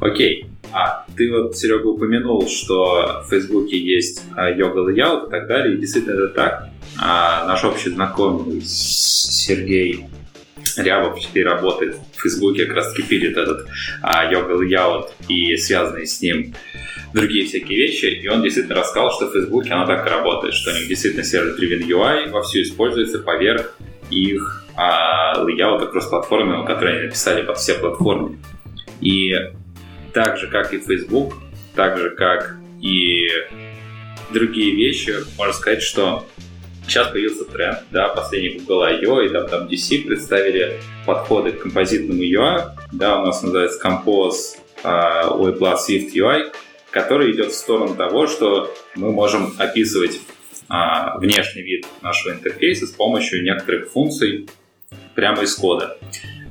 Окей. А, ты вот, Серега, упомянул, что в Фейсбуке есть йога layout и так далее, и действительно это так. А наш общий знакомый Сергей Рябов теперь работает в Фейсбуке, как раз таки пилит этот а, йога layout и связанные с ним другие всякие вещи, и он действительно рассказал, что в Фейсбуке оно так и работает, что у них действительно сервер-driven UI вовсю используется поверх их а, layout кросс-платформенного, который они написали под все платформы. И так же, как и Facebook, так же, как и другие вещи, можно сказать, что сейчас появился тренд, да, последний Google I.O. и WWDC представили подходы к композитному UI, да, у нас называется Compose uh, UI Plus Swift UI, который идет в сторону того, что мы можем описывать uh, внешний вид нашего интерфейса с помощью некоторых функций прямо из кода.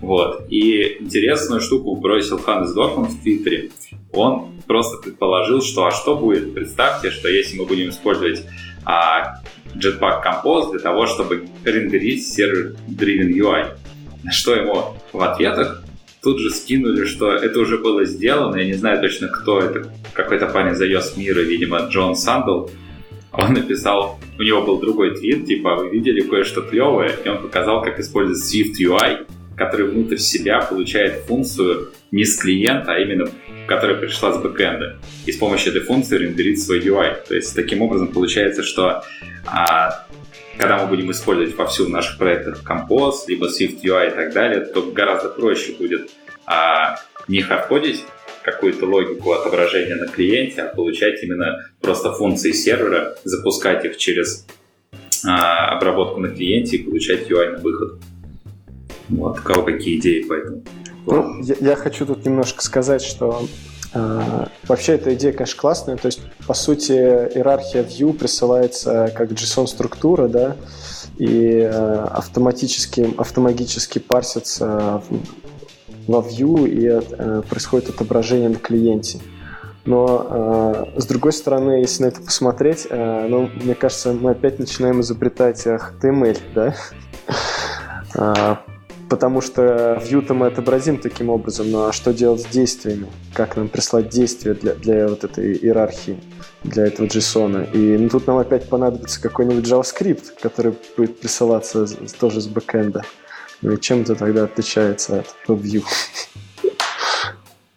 Вот. И интересную штуку бросил Ханнес Дорфман в Твиттере. Он просто предположил, что а что будет? Представьте, что если мы будем использовать а, Jetpack Compose для того, чтобы рендерить server-driven UI. На что ему в ответах тут же скинули, что это уже было сделано, я не знаю точно, кто это, какой-то парень из iOS мира, видимо, Джон Санделл, он написал, у него был другой твит, типа, вы видели кое-что клевое, и он показал, как использовать SwiftUI, который внутрь себя получает функцию не с клиента, а именно которая пришла с бэкэнда. И с помощью этой функции рендерить свой UI. То есть таким образом получается, что а, когда мы будем использовать вовсю в наших проектах Compose, либо Swift UI и так далее, то гораздо проще будет а, не хардкодить какую-то логику отображения на клиенте, а получать именно просто функции сервера, запускать их через а, обработку на клиенте и получать UI на выход. Вот, у кого какие идеи по этому? Ну, я, я хочу тут немножко сказать, что э, вообще эта идея, конечно, классная. То есть, по сути, иерархия view присылается как JSON-структура, да, и э, автоматически, автоматически парсится во view и э, происходит отображение на клиенте. Но э, с другой стороны, если на это посмотреть, э, ну, мне кажется, мы опять начинаем изобретать HTML, да? <laughs> Потому что view-то мы отобразим таким образом, ну а что делать с действиями? Как нам прислать действия для, для вот этой иерархии, для этого JSON? И ну, тут нам опять понадобится какой-нибудь JavaScript, который будет присылаться тоже с бэкэнда. Ну и чем это тогда отличается от view?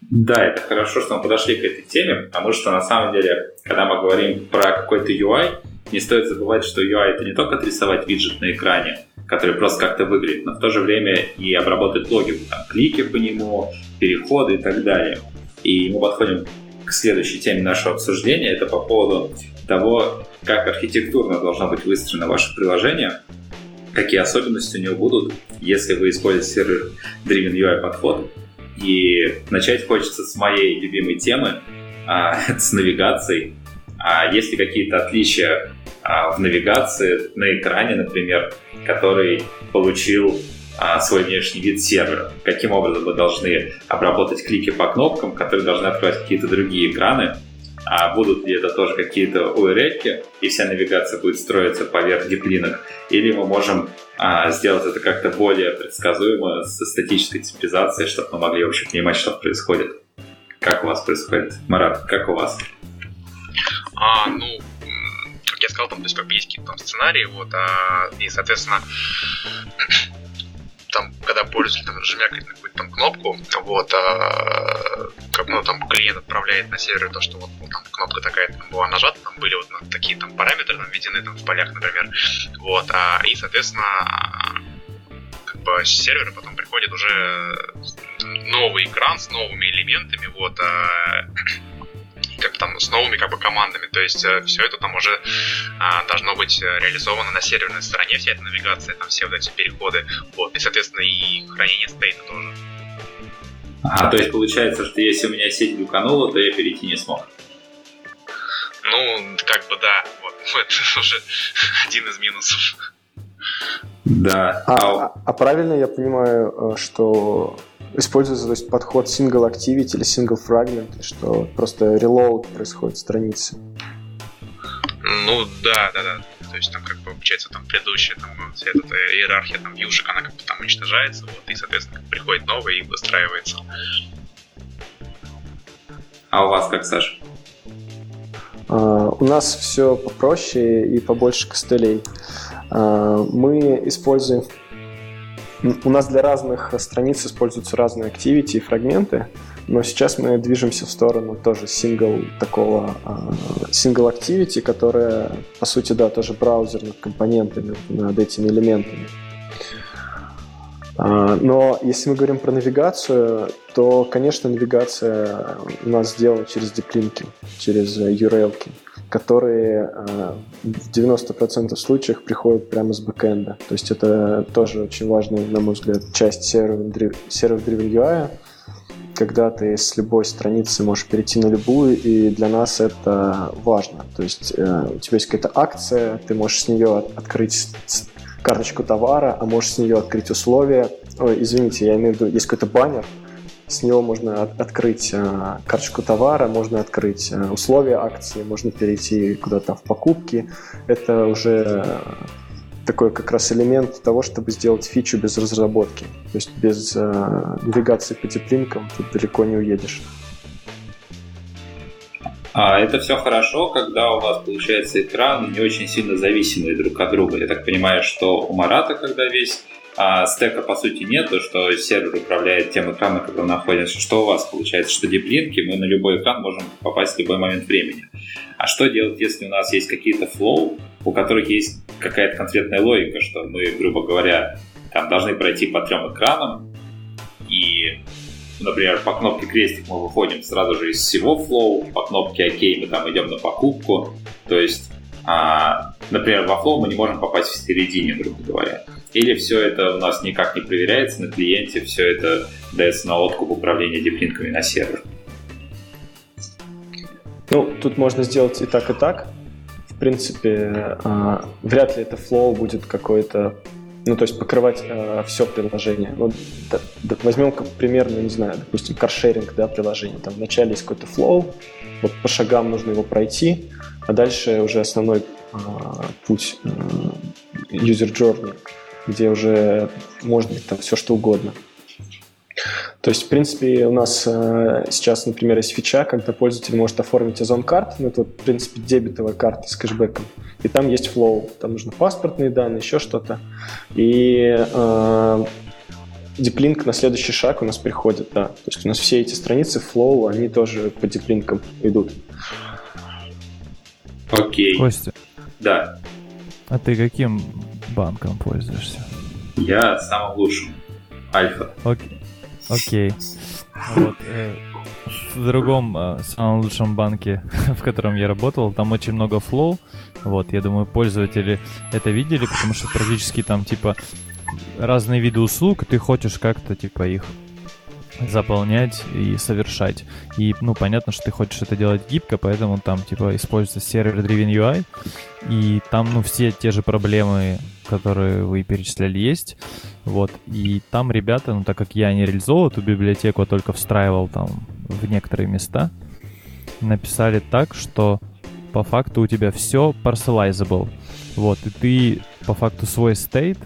Да, это хорошо, что мы подошли к этой теме, потому что на самом деле, когда мы говорим про какой-то UI, не стоит забывать, что UI это не только отрисовать виджет на экране, который просто как-то выглядит, но в то же время и обработать логику, там, клики по нему, переходы и так далее. И мы подходим к следующей теме нашего обсуждения. Это по поводу того, как архитектурно должно быть выстроено ваше приложение, какие особенности у него будут, если вы используете сервер-driven UI подход. И начать хочется с моей любимой темы, а, <laughs> с навигацией. А есть ли какие-то отличия в навигации на экране, например, который получил а, свой внешний вид сервера? Каким образом вы должны обработать клики по кнопкам, которые должны открывать какие-то другие экраны? А будут ли это тоже какие-то URL, и вся навигация будет строиться поверх диплинок? Или мы можем а, сделать это как-то более предсказуемо со статической типизацией, чтобы мы могли вообще понимать, что происходит? Как у вас происходит? Марат, как у вас? А, ну, я сказал, там, то есть, какие-то там сценарии, вот, а, и, соответственно, <clears throat> там, когда пользователь там, жмякает на какую-то там кнопку, вот, а, как, ну, там, клиент отправляет на сервер то, что вот ну, там кнопка такая там была нажата, там были вот ну, такие там параметры там введены там в полях, например, вот, а, и, соответственно, как бы с сервера потом приходит уже новый экран с новыми элементами, вот, а, <clears throat> там с новыми как бы командами. То есть э, все это там уже а, должно быть реализовано на серверной стороне, вся эта навигация, там все вот эти переходы. Вот, и, соответственно, и хранение стейта тоже. А, то есть получается, что если у меня сеть глюканула, то я перейти не смог. Ну, как бы да, вот, <laughs> это уже один из минусов. Да. А, а, а правильно я понимаю, э, что используется то есть, подход single activity или single fragment, что просто reload происходит страницы. Ну да, да, да. То есть там как бы получается там предыдущая там вся эта иерархия там вьюшек, она как бы там уничтожается, вот, и, соответственно, как приходит новая и выстраивается. А у вас как, Саша? Uh, у нас все попроще и побольше костылей. Uh, мы используем у нас для разных страниц используются разные activity и фрагменты, но сейчас мы движемся в сторону тоже single такого single activity, которая, по сути, да, тоже браузер над компонентами, над этими элементами. Uh, но если мы говорим про навигацию, то, конечно, навигация у нас сделана через диплинки, через URL. -ки которые э, в 90% случаев приходят прямо с бэкэнда. То есть это тоже очень важная, на мой взгляд, часть сервер-driven UI, когда ты с любой страницы можешь перейти на любую, и для нас это важно. То есть э, у тебя есть какая-то акция, ты можешь с нее открыть карточку товара, а можешь с нее открыть условия. Ой, извините, я имею в виду, есть какой-то баннер, с него можно от, открыть э, карточку товара, можно открыть э, условия акции, можно перейти куда-то в покупки. Это уже такой как раз элемент того, чтобы сделать фичу без разработки. То есть без э, навигации по теплинкам тут далеко не уедешь. А это все хорошо, когда у вас получается экраны не очень сильно зависимые друг от друга. Я так понимаю, что у Марата, когда весь а стека по сути нет, то что сервер управляет тем экраном, на котором находится. Что у вас получается? Что диплинки, мы на любой экран можем попасть в любой момент времени. А что делать, если у нас есть какие-то flow, у которых есть какая-то конкретная логика, что мы, грубо говоря, там должны пройти по трем экранам, и, например, по кнопке крестик мы выходим сразу же из всего flow, по кнопке ОК мы там идем на покупку, то есть, а, например, во flow мы не можем попасть в середине, грубо говоря. Или все это у нас никак не проверяется на клиенте, все это дается на откуп управления диплинками на сервер? Ну, тут можно сделать и так, и так. В принципе, э, вряд ли это flow будет какой-то ну, то есть покрывать э, все приложение. Ну, да, да, возьмем как примерно, не знаю, допустим, каршеринг, да, приложение. Там вначале есть какой-то flow, вот по шагам нужно его пройти, а дальше уже основной э, путь user journey где уже быть там все что угодно. То есть, в принципе, у нас э, сейчас, например, есть фича, когда пользователь может оформить Ozon Card, ну, это, в принципе, дебетовая карта с кэшбэком, и там есть flow, там нужны паспортные данные, еще что-то. И э, deeplink на следующий шаг у нас приходит, да. То есть у нас все эти страницы flow, они тоже по диплинкам идут. Окей. Костя, Да. А ты каким банком пользуешься? Я самым лучшим. Альфа. Окей. Окей. Вот, э, в другом э, самом лучшем банке, <laughs> в котором я работал, там очень много флоу. Вот, я думаю, пользователи это видели, потому что практически там типа разные виды услуг, ты хочешь как-то типа их заполнять и совершать. И, ну, понятно, что ты хочешь это делать гибко, поэтому там, типа, используется сервер-driven UI, и там, ну, все те же проблемы, которые вы перечисляли, есть. Вот, и там ребята, ну, так как я не реализовал эту библиотеку, а только встраивал там в некоторые места, написали так, что по факту у тебя все parcelizable. Вот, и ты по факту свой стейт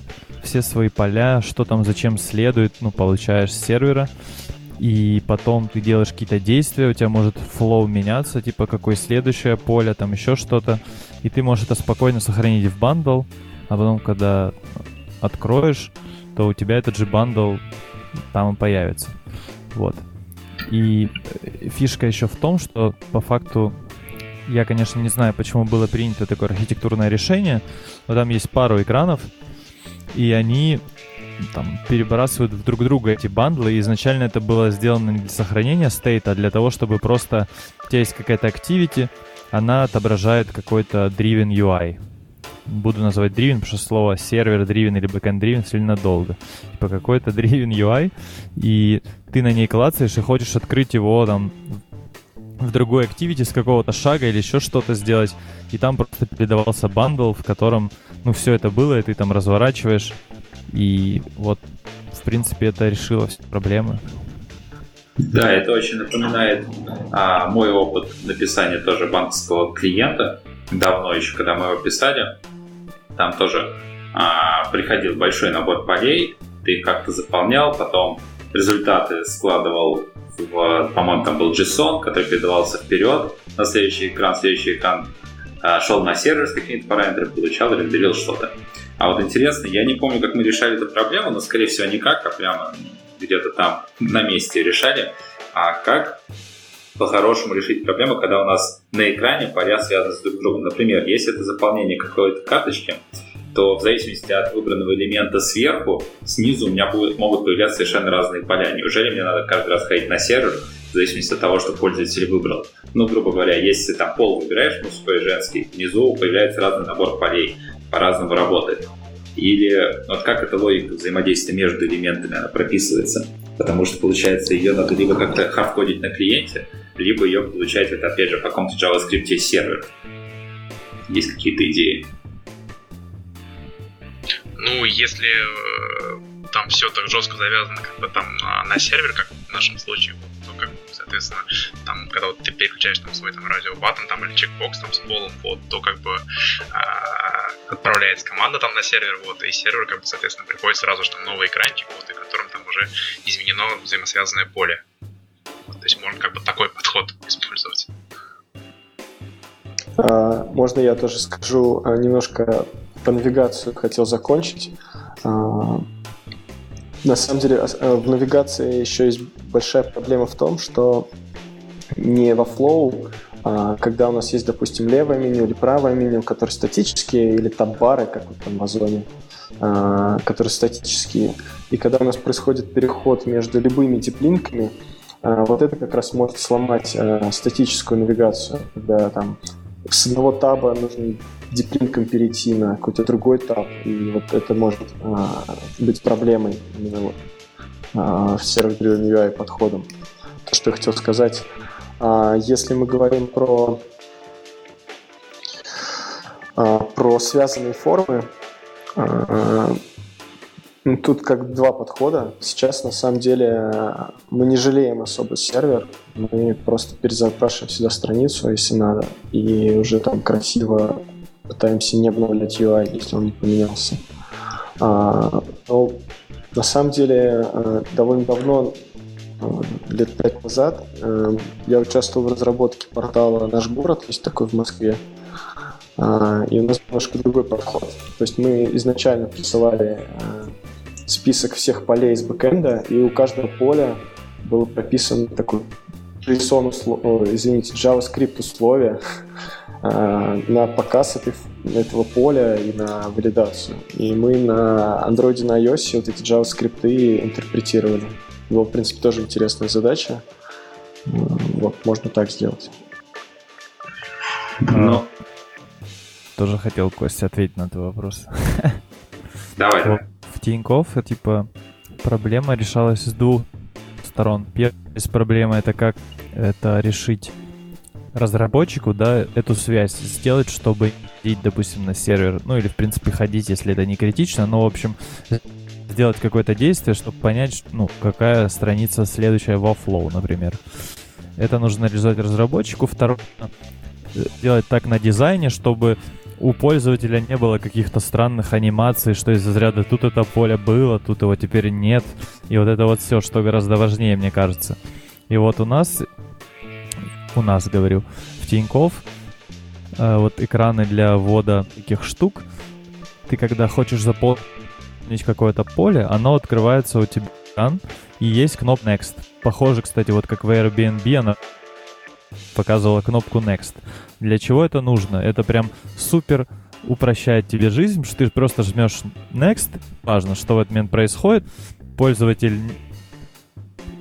все свои поля, что там зачем следует, ну, получаешь с сервера, и потом ты делаешь какие-то действия, у тебя может флоу меняться, типа какое следующее поле, там еще что-то, и ты можешь это спокойно сохранить в bundle, а потом, когда откроешь, то у тебя этот же bundle там и появится. Вот. И э, фишка еще в том, что по факту я, конечно, не знаю, почему было принято такое архитектурное решение, но там есть пару экранов, и они там перебрасывают в друг друга эти бандлы. И изначально это было сделано не для сохранения стейта, а для того, чтобы просто у тебя есть какая-то activity, она отображает какой-то driven UI. Буду называть driven, потому что слово сервер driven или backend driven сильно долго. Типа какой-то driven UI, и ты на ней клацаешь и хочешь открыть его там в другой activity с какого-то шага или еще что-то сделать. И там просто передавался бандл, в котором, ну, все это было, и ты там разворачиваешь. И вот, в принципе, это решило все проблемы. Да, это очень напоминает а, мой опыт написания тоже банковского клиента. Давно еще, когда мы его писали, там тоже а, приходил большой набор полей, ты их как-то заполнял, потом результаты складывал в, по-моему, там был JSON, который передавался вперед на следующий экран, следующий экран шел на сервер с какими-то параметрами, получал, рендерил что-то. А вот интересно, я не помню, как мы решали эту проблему, но, скорее всего, не как, а прямо где-то там на месте решали, а как по-хорошему решить проблему, когда у нас на экране поля связаны с друг другом. Например, если это заполнение какой-то карточки, то в зависимости от выбранного элемента сверху, снизу у меня будут, могут появляться совершенно разные поля. Неужели мне надо каждый раз ходить на сервер, в зависимости от того, что пользователь выбрал? Ну, грубо говоря, если там пол выбираешь, мужской и женский, внизу появляется разный набор полей, по-разному работает. Или вот как эта логика взаимодействия между элементами она прописывается? Потому что, получается, ее надо либо как-то хардкодить на клиенте, либо ее получать, это опять же, в каком-то JavaScript сервер. Есть какие-то идеи? Ну, если э, там все так жестко завязано как бы там на, на сервер, как в нашем случае, соответственно, там, когда вот ты переключаешь там свой там radio button там или чекбокс там с полом, вот, то как бы э, отправляется команда там на сервер, вот, и сервер, как бы, соответственно, приходит сразу же там новый экранчик, вот, и которым там уже изменено взаимосвязанное поле. Вот, то есть можно как бы такой подход использовать. А, можно я тоже скажу а, немножко про навигацию хотел закончить. А, на самом деле а, в навигации еще есть большая проблема в том, что не во Flow, а когда у нас есть, допустим, левое меню или правое меню, которые статические, или таб-бары, как вот в Амазоне, которые статические, и когда у нас происходит переход между любыми диплинками, вот это как раз может сломать статическую навигацию, когда там с одного таба нужно диплинком перейти на какой-то другой таб, и вот это может а, быть проблемой именно вот, с сервер-driven UI подходом. То, что я хотел сказать. А, если мы говорим про, а, про связанные формы, а, ну, тут как два подхода. Сейчас, на самом деле, мы не жалеем особо сервер. Мы просто перезапрашиваем всегда страницу, если надо, и уже там красиво пытаемся не обновлять UI, если он не поменялся. А, но на самом деле, э, довольно давно, э, лет пять назад, э, я участвовал в разработке портала «Наш город», есть такой в Москве. И у нас немножко другой подход. То есть мы изначально присылали список всех полей из бэкэнда, и у каждого поля был прописан такой JSON, извините, JavaScript условие э, на показ этой, этого поля и на валидацию. И мы на Android и на iOS вот эти JavaScript интерпретировали. Была, в принципе, тоже интересная задача. Вот, можно так сделать. Ну, тоже хотел, Костя, ответить на твой вопрос. Давай, <laughs> давай. В Тинькофф, типа, проблема решалась с двух сторон. Первая проблема — это как это решить разработчику, да, эту связь сделать, чтобы ходить, допустим, на сервер, ну или, в принципе, ходить, если это не критично, но, в общем, сделать какое-то действие, чтобы понять, ну, какая страница следующая во flow, например. Это нужно реализовать разработчику. Второе, сделать так на дизайне, чтобы у пользователя не было каких-то странных анимаций, что из разряда тут это поле было, тут его теперь нет. И вот это вот все, что гораздо важнее, мне кажется. И вот у нас у нас, говорю, в Тинькофф, э, вот экраны для ввода таких штук, ты когда хочешь заполнить какое-то поле, оно открывается у тебя экран, и есть кнопка Next. Похоже, кстати, вот как в Airbnb она показывала кнопку Next. Для чего это нужно? Это прям супер упрощает тебе жизнь, что ты просто жмешь Next, важно, что в этот момент происходит, пользователь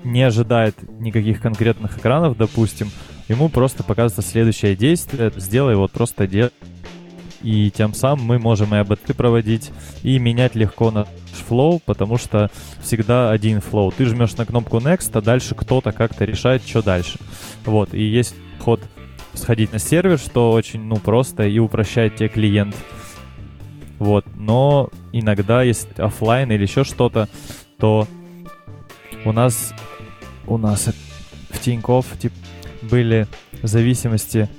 не ожидает никаких конкретных экранов, допустим, ему просто показывается следующее действие, сделай вот просто делай. И тем самым мы можем и A/B-тесты проводить, и менять легко наш flow, потому что всегда один flow. Ты жмешь на кнопку Next, а дальше кто-то как-то решает, что дальше. Вот, и есть ход сходить на сервер, что очень, ну, просто и упрощает тебе клиент. Вот, но иногда, если офлайн или еще что-то, то у нас у нас в Тинькофф типа были зависимости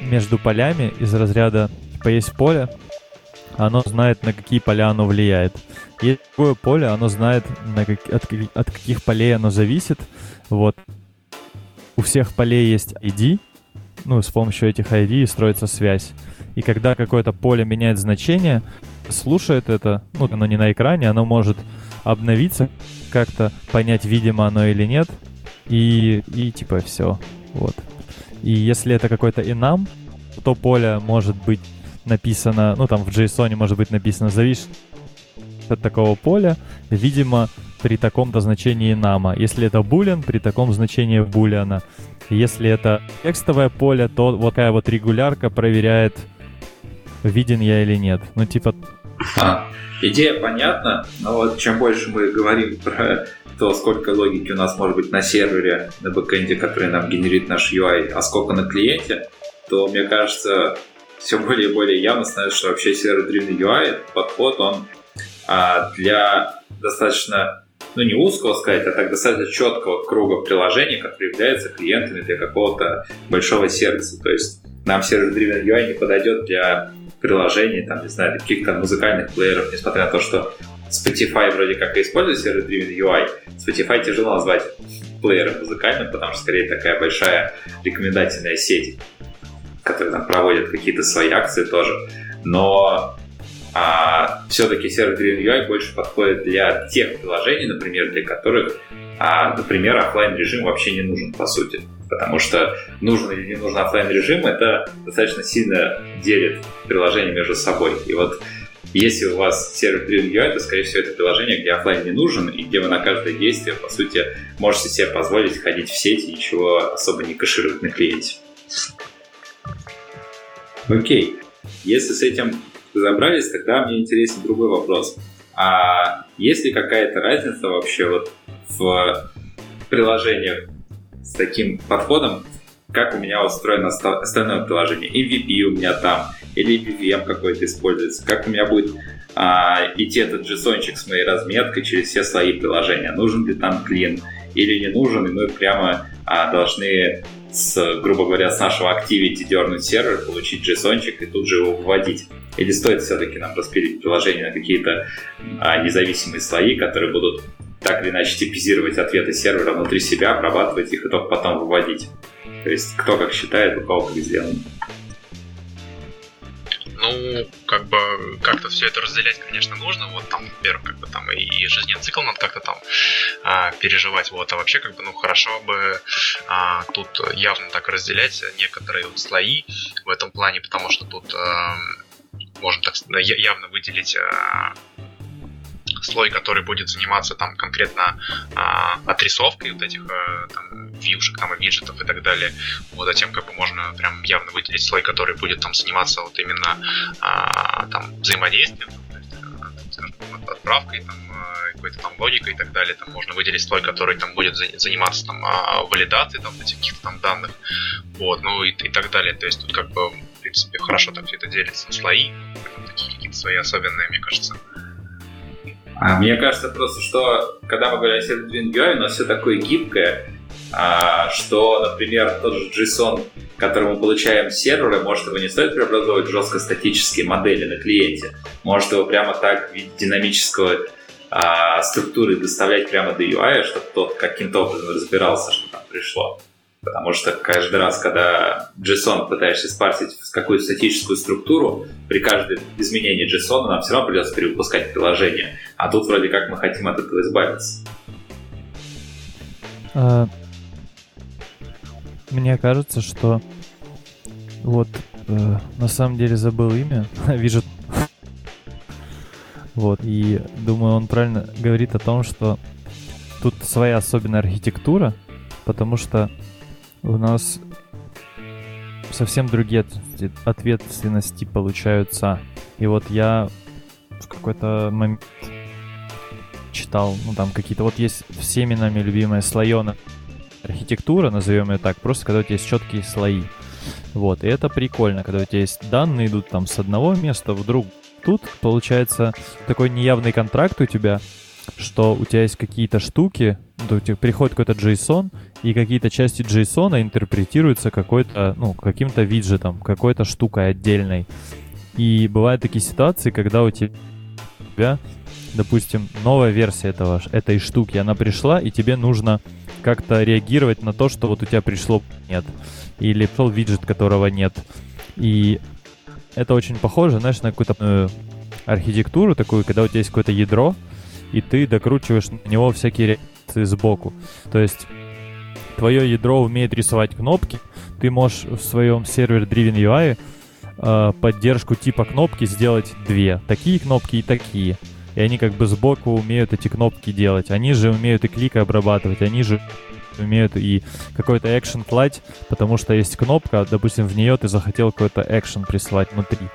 между полями из разряда, типа, есть поле, оно знает, на какие поля оно влияет. Есть другое поле, оно знает, на как, от, от каких полей оно зависит. Вот. У всех полей есть ID, ну, с помощью этих ID строится связь. И когда какое-то поле меняет значение, слушает это, ну, оно не на экране, оно может обновиться как-то, понять, видимо оно или нет, и, и типа все. Вот. И если это какой-то инам, то поле может быть написано, ну там в JSON может быть написано зависит от такого поля, видимо, при таком-то значении нама. Если это булен, при таком значении булиана. Если это текстовое поле, то вот такая вот регулярка проверяет, виден я или нет. Ну, типа... А, идея понятна, но вот чем больше мы говорим про то, сколько логики у нас может быть на сервере, на бэкэнде, который нам генерит наш UI, а сколько на клиенте, то, мне кажется, все более и более явно становится, что вообще сервер-driven UI подход, он а, для достаточно, ну не узкого сказать, а так достаточно четкого круга приложений, которые являются клиентами для какого-то большого сервиса. То есть нам сервер-driven UI не подойдет для приложений, там, не знаю, каких-то музыкальных плееров, несмотря на то, что Spotify вроде как и использует сервер-driven UI. Spotify тяжело назвать плеером музыкальным, потому что скорее такая большая рекомендательная сеть, которая там проводит какие-то свои акции тоже. Но а, все-таки сервер-driven UI больше подходит для тех приложений, например, для которых, а, например, офлайн режим вообще не нужен, по сути. Потому что нужен или не нужен офлайн режим, это достаточно сильно делит приложение между собой. И вот если у вас сервер Driven UI, то, скорее всего, это приложение, где офлайн не нужен, и где вы на каждое действие, по сути, можете себе позволить ходить в сеть и ничего особо не кэшировать на клиенте. Окей. Если с этим разобрались, тогда мне интересен другой вопрос. А есть ли какая-то разница вообще вот в приложениях с таким подходом, как у меня устроено остальное приложение? MVP у меня там, или BVM какой-то используется, как у меня будет а, идти этот json с моей разметкой через все слои приложения, нужен ли там клин или не нужен, и мы прямо а, должны с, грубо говоря, с нашего Activity дернуть сервер, получить json и тут же его вводить. Или стоит все-таки нам распилить приложение на какие-то а, независимые слои, которые будут так или иначе типизировать ответы сервера внутри себя, обрабатывать их и только потом выводить. То есть кто как считает, у кого как сделано. Ну, Ну, как бы как-то все это разделять, конечно, нужно. Вот там, во-первых, как бы там и, и жизненный цикл надо как-то там а, переживать. Вот, а вообще, как бы, ну, хорошо бы а, тут явно так разделять некоторые вот слои в этом плане, потому что тут а, можно так явно выделить а, слой, который будет заниматься там конкретно а, отрисовкой вот этих а, там вьюшек, там, и виджетов и так далее. Вот затем как бы можно прям явно выделить слой, который будет там заниматься вот именно а, там взаимодействием, э, скажем, отправкой, там, какой-то там логикой и так далее. Там можно выделить слой, который там будет заниматься там валидацией там этих каких-то там данных, вот, ну и, и так далее. То есть тут как бы в принципе хорошо так все это делится на слои, такие какие-то свои особенные, мне кажется. А мне кажется просто, что когда мы говорим о сервере UI, у нас все такое гибкое, а, что, например, тот же JSON, который мы получаем с сервера, может его не стоит преобразовывать в жестко статические модели на клиенте, может его прямо так в виде динамического а, структуры доставлять прямо до UI, чтобы тот каким-то образом разбирался, что там пришло. Потому что каждый раз, когда JSON пытаешься спарсить в какую-то статическую структуру, при каждом изменении JSON нам все равно придется перевыпускать приложение. А тут вроде как мы хотим от этого избавиться. А, мне кажется, что вот э, на самом деле забыл имя. <laughs> Вижу. Вот, и думаю, он правильно говорит о том, что тут своя особенная архитектура, потому что у нас совсем другие ответственности получаются. И вот я в какой-то момент читал, ну там какие-то, вот есть всеми нами любимая слоеная архитектура, назовем ее так, просто когда у тебя есть четкие слои. Вот, и это прикольно, когда у тебя есть данные идут там с одного места в друг. Тут получается такой неявный контракт у тебя, что у тебя есть какие-то штуки, то у тебя приходит какой-то JSON, и какие-то части JSON интерпретируются какой-то, ну, каким-то виджетом, какой-то штукой отдельной. И бывают такие ситуации, когда у тебя, допустим, новая версия этого, этой штуки, она пришла, и тебе нужно как-то реагировать на то, что вот у тебя пришло нет. Или пришел виджет, которого нет. И это очень похоже, знаешь, на какую-то э, архитектуру такую, когда у тебя есть какое-то ядро, и ты докручиваешь на него всякие реакции сбоку. То есть твое ядро умеет рисовать кнопки, ты можешь в своем сервер Driven UI э, поддержку типа кнопки сделать две. Такие кнопки и такие. И они как бы сбоку умеют эти кнопки делать. Они же умеют и клик обрабатывать, они же умеют и какой-то экшен клать, потому что есть кнопка, допустим, в нее ты захотел какой-то экшен прислать внутри.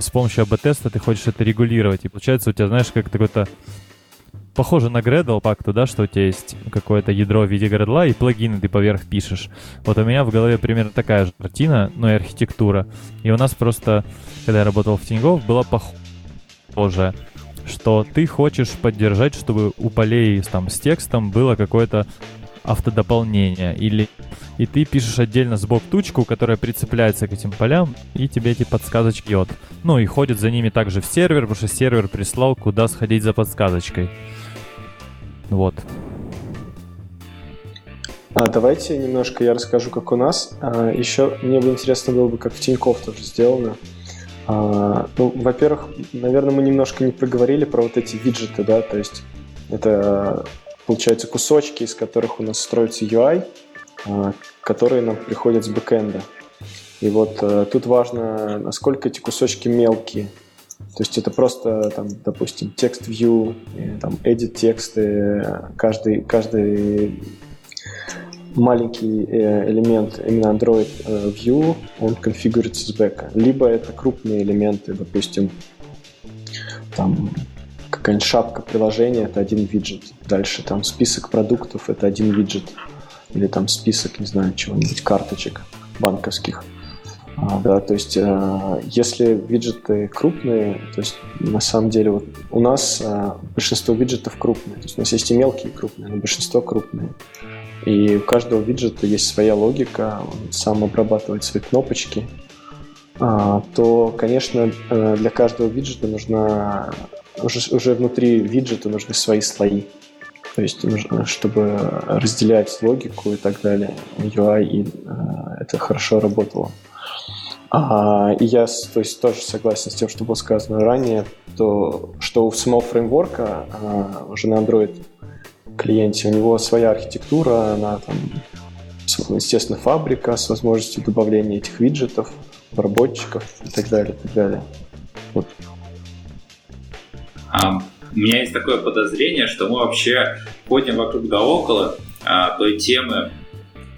С помощью АБ-теста ты хочешь это регулировать, и получается у тебя, знаешь, как какой-то похоже на Gradle пакту, да, что у тебя есть какое-то ядро в виде Gradle и плагины ты поверх пишешь. Вот у меня в голове примерно такая же картина, ну и архитектура. И у нас просто, когда я работал в Тинькофф, было похоже, что ты хочешь поддержать, чтобы у полей там с текстом было какое-то автодополнение или и ты пишешь отдельно сбоку тучку, которая прицепляется к этим полям, и тебе эти подсказочки бьет. Ну и ходит за ними также в сервер, потому что сервер прислал, куда сходить за подсказочкой. Вот. А, давайте немножко я расскажу, как у нас. А, еще мне бы интересно было бы, как в Тинькофф тоже сделано. А, ну, во-первых, наверное, мы немножко не проговорили про вот эти виджеты, да, то есть это, получается, кусочки, из которых у нас строится UI, а, которые нам приходят с бэкэнда. И вот а, тут важно, насколько эти кусочки мелкие. То есть это просто, там, допустим, текст view, там, edit тексты, каждый, каждый маленький э, элемент именно Android э, View, он конфигурируется с бэка. Либо это крупные элементы, допустим, там какая-нибудь шапка приложения, это один виджет. Дальше там список продуктов, это один виджет. Или там список, не знаю, чего-нибудь, карточек банковских. А, да, то есть, э, если виджеты крупные, то есть, на самом деле, вот у нас э, большинство виджетов крупные. То есть, у нас есть и мелкие и крупные, но большинство крупные. И у каждого виджета есть своя логика, он сам обрабатывает свои кнопочки. А, то, конечно, э, для каждого виджета нужно уже, уже внутри виджета нужны свои слои. То есть, чтобы разделять логику и так далее, UI, и это хорошо работало. А, и я то есть, тоже согласен с тем, что было сказано ранее, то, что у самого фреймворка а, уже на Android клиенте у него своя архитектура, она там, естественно, фабрика с возможностью добавления этих виджетов, обработчиков и так далее, и так далее. Вот. А, у меня есть такое подозрение, что мы вообще ходим вокруг да около а, той темы,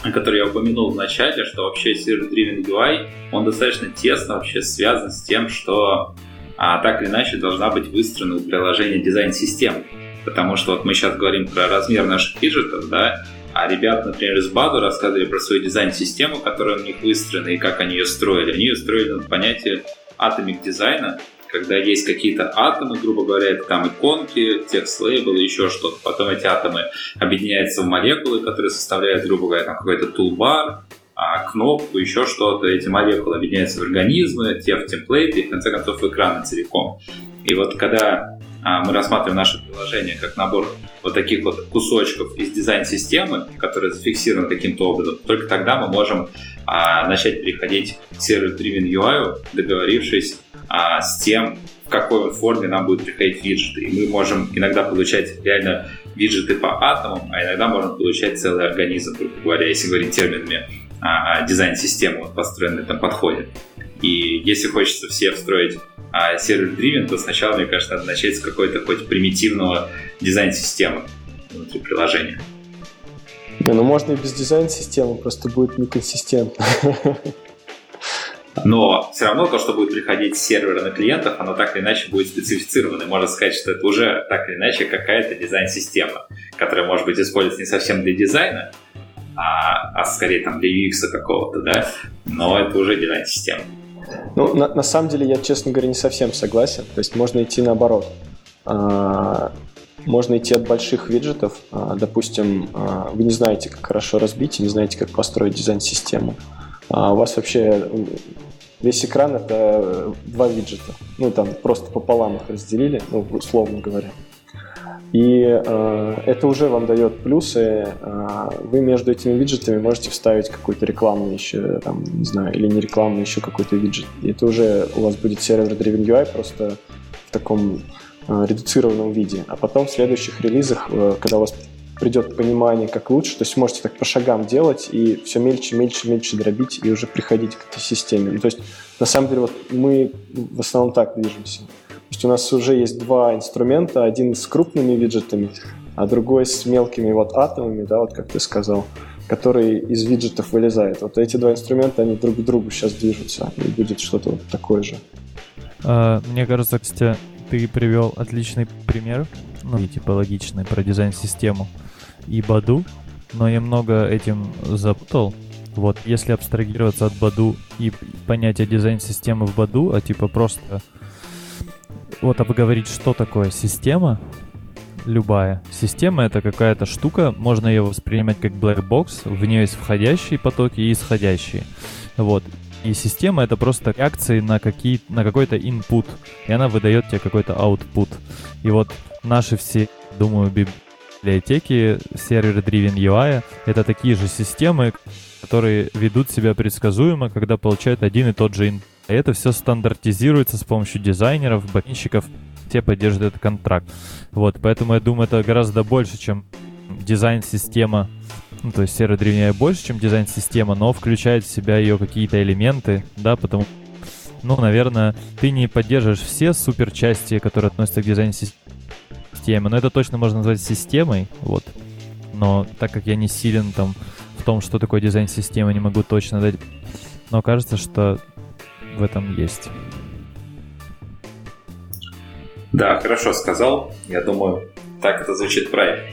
которую я упомянул в начале, что вообще Server-Driven UI, он достаточно тесно вообще связан с тем, что а, так или иначе должна быть выстроена у приложения дизайн-систем. Потому что вот мы сейчас говорим про размер наших виджетов, да, а ребята, например, из БАДу рассказывали про свою дизайн-систему, которая у них выстроена и как они ее строили. Они ее строили на понятие атомик дизайна, когда есть какие-то атомы, грубо говоря, это там иконки, текст лейбл, еще что-то. Потом эти атомы объединяются в молекулы, которые составляют, грубо говоря, там какой-то тулбар, а, кнопку, еще что-то. Эти молекулы объединяются в организмы, те в темплейты и, в конце концов, в экраны целиком. И вот когда а, мы рассматриваем наше приложение как набор вот таких вот кусочков из дизайн-системы, которые зафиксированы каким-то образом, только тогда мы можем а, начать переходить к сервис-driven UI, договорившись а, с тем, в какой форме нам будут приходить виджеты. И мы можем иногда получать реально виджеты по атомам, а иногда можем получать целый организм, говоря, если говорить терминами а, дизайн-системы, вот, построенной в этом подходе. И если хочется все встроить а, сервер-дривен, то сначала, мне кажется, надо начать с какой-то хоть примитивного дизайн-системы внутри приложения. Не, ну можно и без дизайн-системы, просто будет неконсистентно. Но все равно то, что будет приходить с сервера на клиентов, оно так или иначе будет специфицировано. можно сказать, что это уже так или иначе какая-то дизайн-система, которая может быть используется не совсем для дизайна, а, а скорее там для UX какого-то, да, но это уже дизайн-система. Ну, на, на самом деле, я, честно говоря, не совсем согласен. То есть можно идти наоборот. А, можно идти от больших виджетов. А, допустим, а, вы не знаете, как хорошо разбить, не знаете, как построить дизайн-систему. У вас вообще весь экран это два виджета. Ну, там просто пополам их разделили, ну, условно говоря. И э, это уже вам дает плюсы. Э, вы между этими виджетами можете вставить какой-то рекламный еще, там, не знаю, или не рекламный еще какой-то виджет. И это уже у вас будет сервер-driven UI просто в таком э, редуцированном виде. А потом в следующих релизах, э, когда у вас придет понимание, как лучше, то есть можете так по шагам делать и все мельче, мельче, мельче дробить и уже приходить к этой системе. Ну, то есть, на самом деле, вот мы в основном так движемся. То есть у нас уже есть два инструмента, один с крупными виджетами, а другой с мелкими вот атомами, да, вот как ты сказал, которые из виджетов вылезают. Вот эти два инструмента, они друг к другу сейчас движутся, и будет что-то вот такое же. А, мне кажется, кстати, ты привел отличный пример, ну и типа логичный про дизайн-систему и Баду, но немного этим запутал. Вот, если абстрагироваться от Баду и понятия дизайн-системы в Баду, а типа просто вот обговорить, что такое система, любая. Система — это какая-то штука, можно ее воспринимать как black box, в нее есть входящие потоки и исходящие. Вот. И система — это просто реакции на, какие, на какой-то input, и она выдает тебе какой-то output. И вот наши все, думаю, библиотеки сервер-driven UI — это такие же системы, которые ведут себя предсказуемо, когда получают один и тот же input. Это все стандартизируется с помощью дизайнеров, бэкинщиков, те поддерживают этот контракт. Вот, поэтому я думаю, это гораздо больше, чем дизайн-система, ну, то есть сервер древняя больше, чем дизайн-система, но включает в себя ее какие-то элементы, да, потому ну, наверное, ты не поддерживаешь все супер части, которые относятся к дизайн-системе. Но это точно можно назвать системой, вот. Но так как я не силен там в том, что такое дизайн системы, не могу точно дать. Но кажется, что в этом есть. Да, хорошо сказал. Я думаю, так это звучит правильно.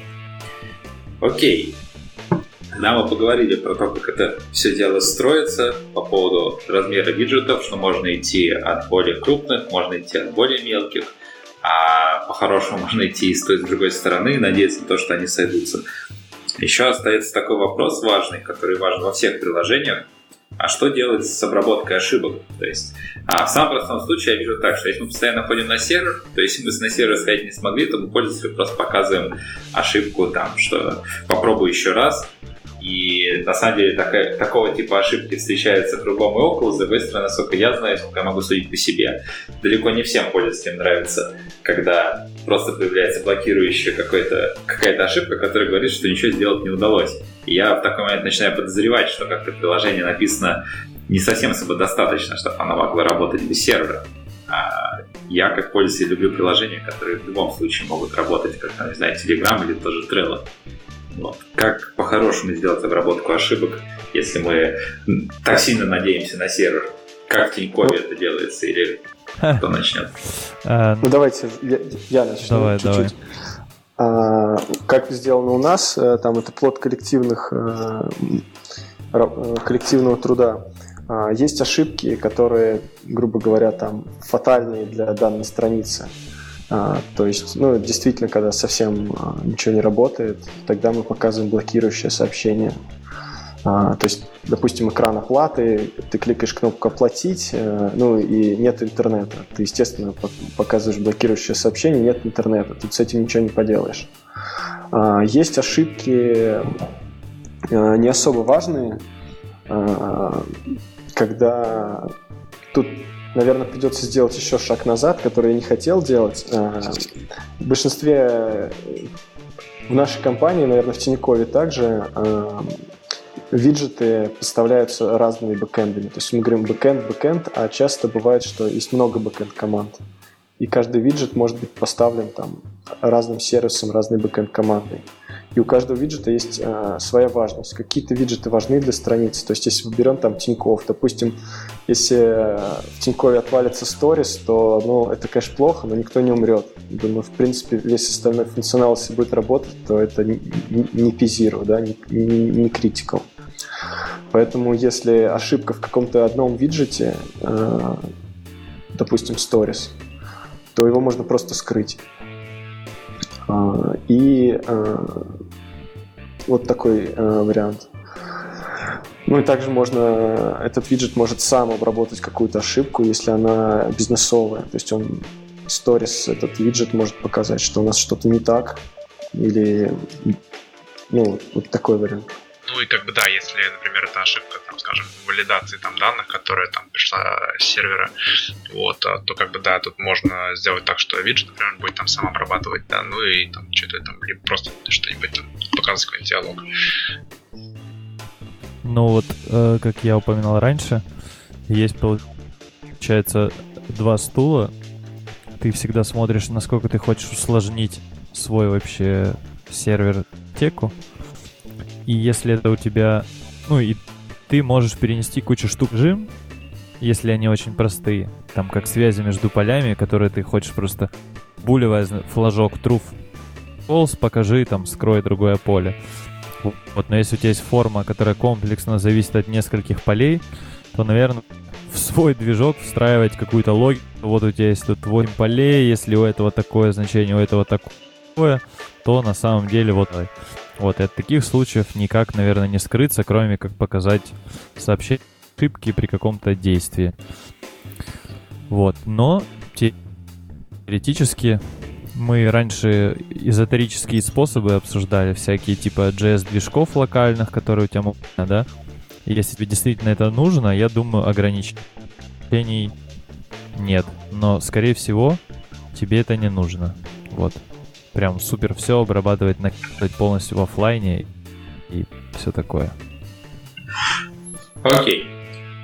Окей. Тогда мы поговорили про то, как это все дело строится, по поводу размера виджетов, что можно идти от более крупных, можно идти от более мелких а по-хорошему <laughs> можно идти и с с другой стороны надеяться на то, что они сойдутся. Еще остается такой вопрос важный, который важен во всех приложениях, а что делать с обработкой ошибок? То есть, а в самом простом случае я вижу так, что если мы постоянно ходим на сервер, то если мы на сервер сходить не смогли, то мы пользователю просто показываем ошибку там, что попробуй еще раз, И на самом деле такая, такого типа ошибки встречаются кругом и около. Другой стороны, насколько я знаю, сколько я могу судить по себе, далеко не всем пользователям нравится, когда просто появляется блокирующая какая-то ошибка, которая говорит, что ничего сделать не удалось. И я в такой момент начинаю подозревать, что как-то приложение написано не совсем самодостаточно, чтобы оно могло работать без сервера. А я, как пользователь, люблю приложения, которые в любом случае могут работать, как, не знаю, Telegram или тоже Trello. Вот. Как по-хорошему сделать обработку ошибок, если мы так сильно надеемся на сервер? Как в Тинькове это делается? Или кто начнет? А, ну, давайте я, я начну давай, чуть-чуть. Давай. А, как сделано у нас, э, там это плод коллективных, э, э, коллективного труда. А, есть ошибки, которые, грубо говоря, там фатальные для данной страницы. А, то есть, ну, действительно, когда совсем а, ничего не работает, тогда мы показываем блокирующее сообщение. А, то есть, допустим, экран оплаты, ты кликаешь кнопку «Оплатить», э, ну и нет интернета. Ты, естественно, показываешь блокирующее сообщение, нет интернета. Тут с этим ничего не поделаешь. Есть ошибки э, не особо важные, когда тут наверное, придется сделать еще шаг назад, который я не хотел делать. Э, в большинстве в нашей компании, наверное, в Тинькове также э, виджеты поставляются разными бэкэндами. То есть мы говорим бэкэнд, бэкэнд, а часто бывает, что есть много бэкэнд команд. И каждый виджет может быть поставлен там разным сервисом, разной бэкэнд командой и у каждого виджета есть э, своя важность. Какие-то виджеты важны для страницы. То есть, если мы берем там Тинькофф, допустим, если в Тинькове отвалится сторис, то, ну, это, конечно, плохо, но никто не умрет. Думаю, в принципе, весь остальной функционал, если будет работать, то это не, не P0, да, не, не, не critical. Поэтому, если ошибка в каком-то одном виджете, э, допустим, Stories, то его можно просто скрыть. А, и а, вот такой а, вариант. Ну и также можно, этот виджет может сам обработать какую-то ошибку, если она бизнесовая. То есть он сторис, этот виджет может показать, что у нас что-то не так, или ну, вот такой вариант. Ну и как бы да, если, например, это ошибка, там, скажем, валидации там данных, которая там пришла с сервера, вот, а, то как бы да, тут можно сделать так, что виджет, например, будет там сам обрабатывать, да, ну и там что-то там, либо просто что-нибудь там показывать какой-нибудь диалог. Ну вот, э, как я упоминал раньше, есть, получается, два стула. Ты всегда смотришь, насколько ты хочешь усложнить свой вообще сервер теку. И если это у тебя... Ну, и ты можешь перенести кучу штук в режим, если они очень простые. Там как связи между полями, которые ты хочешь просто булевая флажок truth false, покажи, там, скрой другое поле. Вот, но если у тебя есть форма, которая комплексно зависит от нескольких полей, то, наверное, в свой движок встраивать какую-то логику. Вот у тебя есть тут 8 полей, если у этого такое значение, у этого такое, то на самом деле вот вот, от таких случаев никак, наверное, не скрыться, кроме как показать сообщение ошибки при каком-то действии. Вот, но теоретически мы раньше эзотерические способы обсуждали, всякие типа JS-движков локальных, которые у тебя могут, да? И если тебе действительно это нужно, я думаю, ограничений нет. Но, скорее всего, тебе это не нужно. Вот прям супер все обрабатывать, накидывать полностью в офлайне и все такое. Окей.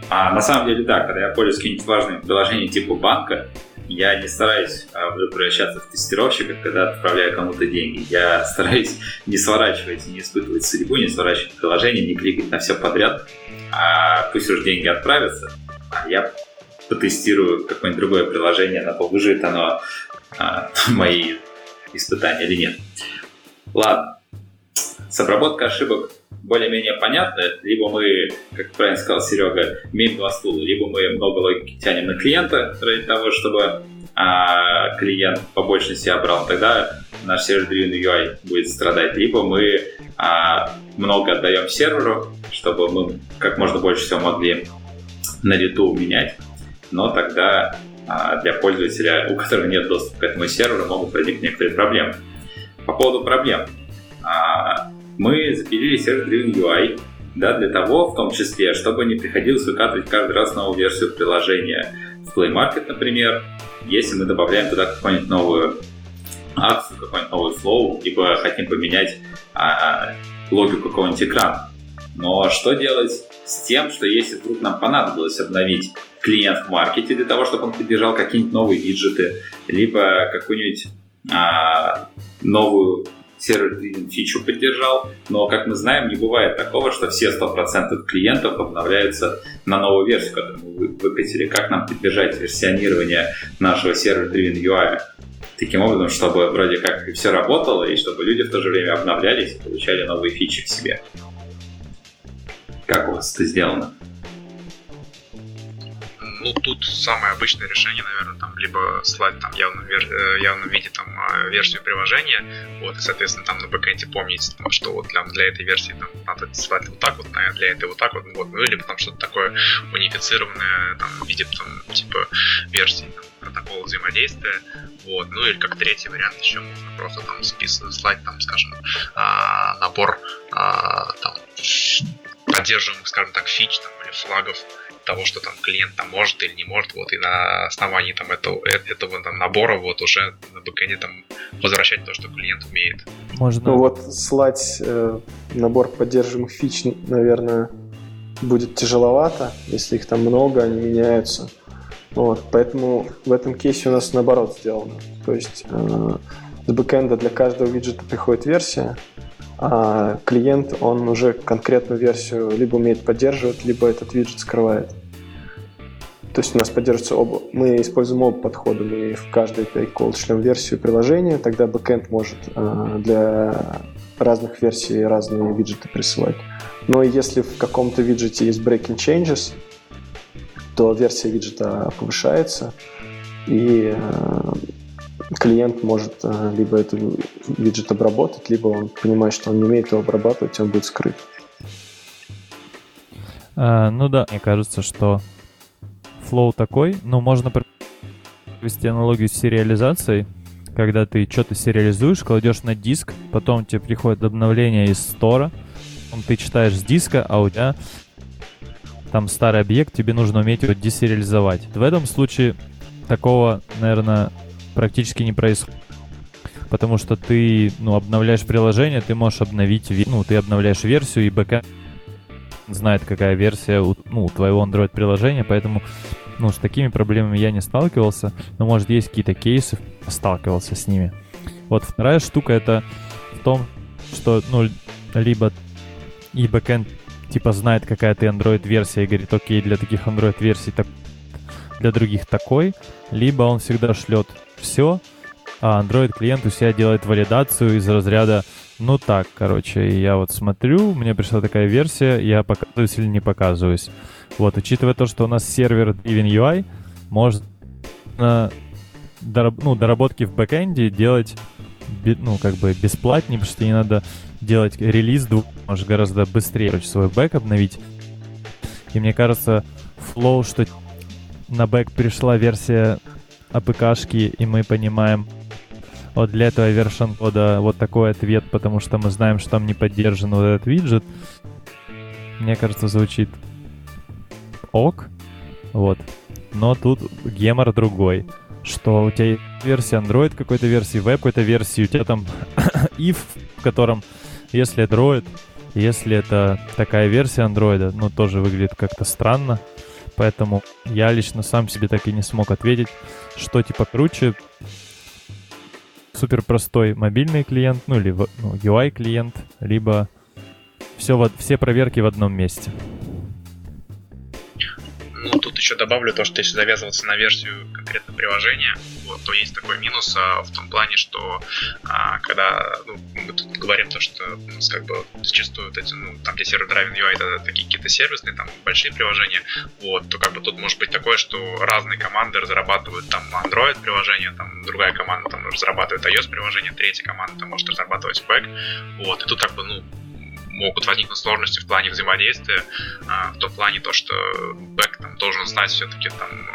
А на самом деле, да, когда я пользуюсь каким-нибудь важным приложением типа банка, я не стараюсь а, превращаться в тестировщика, когда отправляю кому-то деньги. Я стараюсь не сворачивать, не испытывать судьбу, не сворачивать приложение, не кликать на все подряд. А пусть уж деньги отправятся, а я потестирую какое-нибудь другое приложение, на выживет оно а, <laughs> мои испытания или нет. Ладно. С обработкой ошибок более-менее понятно. Либо мы, как правильно сказал Серега, имеем два стула, либо мы много логики тянем на клиента ради того, чтобы а, клиент по большей себя брал, тогда наш сервер-driven UI будет страдать. Либо мы а, много отдаем серверу, чтобы мы как можно больше всего могли на лету менять. Но тогда для пользователя, у которого нет доступа к этому серверу, могут возникнуть некоторые проблемы. По поводу проблем. А, мы запилили сервер-driven UI, да, для того, в том числе, чтобы не приходилось выкатывать каждый раз новую версию приложения. В Play Market, например, если мы добавляем туда какую-нибудь новую акцию, какой-нибудь новый флоу, либо хотим поменять а, логику какого-нибудь экрана. Но что делать с тем, что если вдруг нам понадобилось обновить клиент в маркете для того, чтобы он поддержал какие-нибудь новые виджеты, либо какую-нибудь а, новую сервер фичу поддержал, но, как мы знаем, не бывает такого, что все 100% клиентов обновляются на новую версию, которую мы выкатили. Как нам поддержать версионирование нашего сервер-driven UI? Таким образом, чтобы вроде как все работало, и чтобы люди в то же время обновлялись и получали новые фичи к себе. Как у вас это сделано? Ну, тут самое обычное решение, наверное, там, либо слать там явном, вер... Э, явном виде там а, версию приложения, вот, и, соответственно, там на бэкэнде помнить, там, что вот для, для этой версии там, надо слать вот так вот, для этой вот так вот, вот, ну, или там что-то такое унифицированное, там, в виде, там, типа, версии, там, протокола взаимодействия, вот, ну, или как третий вариант еще можно просто там списывать, слать, там, скажем, а, набор, а, там, поддерживаемых, скажем так, фич, там, или флагов, того, что там клиент там может или не может, вот, и на основании там этого, э, этого там, набора вот уже на бэкэнде там возвращать то, что клиент умеет. Можно. Ну вот слать э, набор поддерживаемых фич, наверное, будет тяжеловато, если их там много, они меняются. Вот, поэтому в этом кейсе у нас наоборот сделано. То есть э, с бэкэнда для каждого виджета приходит версия, а клиент, он уже конкретную версию либо умеет поддерживать, либо этот виджет скрывает. То есть у нас поддерживаются оба. Мы используем оба подхода. Мы в API call шлем версию приложения, тогда бэкэнд может э, для разных версий разные виджеты присылать. Но если в каком-то виджете есть breaking changes, то версия виджета повышается, и э, клиент может э, либо этот виджет обработать, либо он понимает, что он не умеет его обрабатывать, он будет скрыт. А, ну да, мне кажется, что флоу такой, ну можно провести аналогию с сериализацией, когда ты что-то сериализуешь, кладешь на диск, потом тебе приходит обновление из стора, ты читаешь с диска, а у тебя там старый объект, тебе нужно уметь его десериализовать. В этом случае такого, наверное, практически не происходит. Потому что ты, ну, обновляешь приложение, ты можешь обновить, ну, ты обновляешь версию, и бэкэнд знает, какая версия у, ну, твоего Android-приложения, поэтому, ну, с такими проблемами я не сталкивался, но, может, есть какие-то кейсы, сталкивался с ними. Вот вторая штука это в том, что, ну, либо и бэкэнд типа знает, какая ты Android-версия и говорит, окей, для таких Android-версий так, для других такой, либо он всегда шлет все, а Android клиент у себя делает валидацию из разряда ну так, короче, я вот смотрю, мне пришла такая версия, я показываюсь или не показываюсь. Вот, учитывая то, что у нас server-driven UI, можно дораб- ну, доработки в бэкэнде делать ну, как бы бесплатнее, потому что не надо делать релиз, можешь гораздо быстрее короче, свой бэк обновить. И мне кажется, Flow, что на бэк пришла версия APK-шки, и мы понимаем, вот для этого version кода вот такой ответ, потому что мы знаем, что там не поддержан вот этот виджет. Мне кажется, звучит ок. Вот. Но тут гемор другой. Что у тебя версия Android какой-то версии, веб какой-то версии, у тебя там <coughs> if, в котором, если Android, если это такая версия Android, ну, тоже выглядит как-то странно. Поэтому я лично сам себе так и не смог ответить, что типа круче. Супер простой мобильный клиент, ну или ну, UI клиент, либо все, все проверки в одном месте. Ну, тут еще добавлю то, что если завязываться на версию конкретно приложения, вот, то есть такой минус а, в том плане, что а, когда ну, мы тут говорим то, что ну, как бы зачастую вот эти, ну, там, где сервер Driving UI, это такие какие-то сервисные, там, большие приложения, вот, то как бы тут может быть такое, что разные команды разрабатывают там Android приложение, там другая команда там разрабатывает iOS приложение, третья команда там может разрабатывать бэк, вот, и тут как бы, ну, могут возникнуть сложности в плане взаимодействия, а, в том плане то, что бэк там должен знать все-таки там,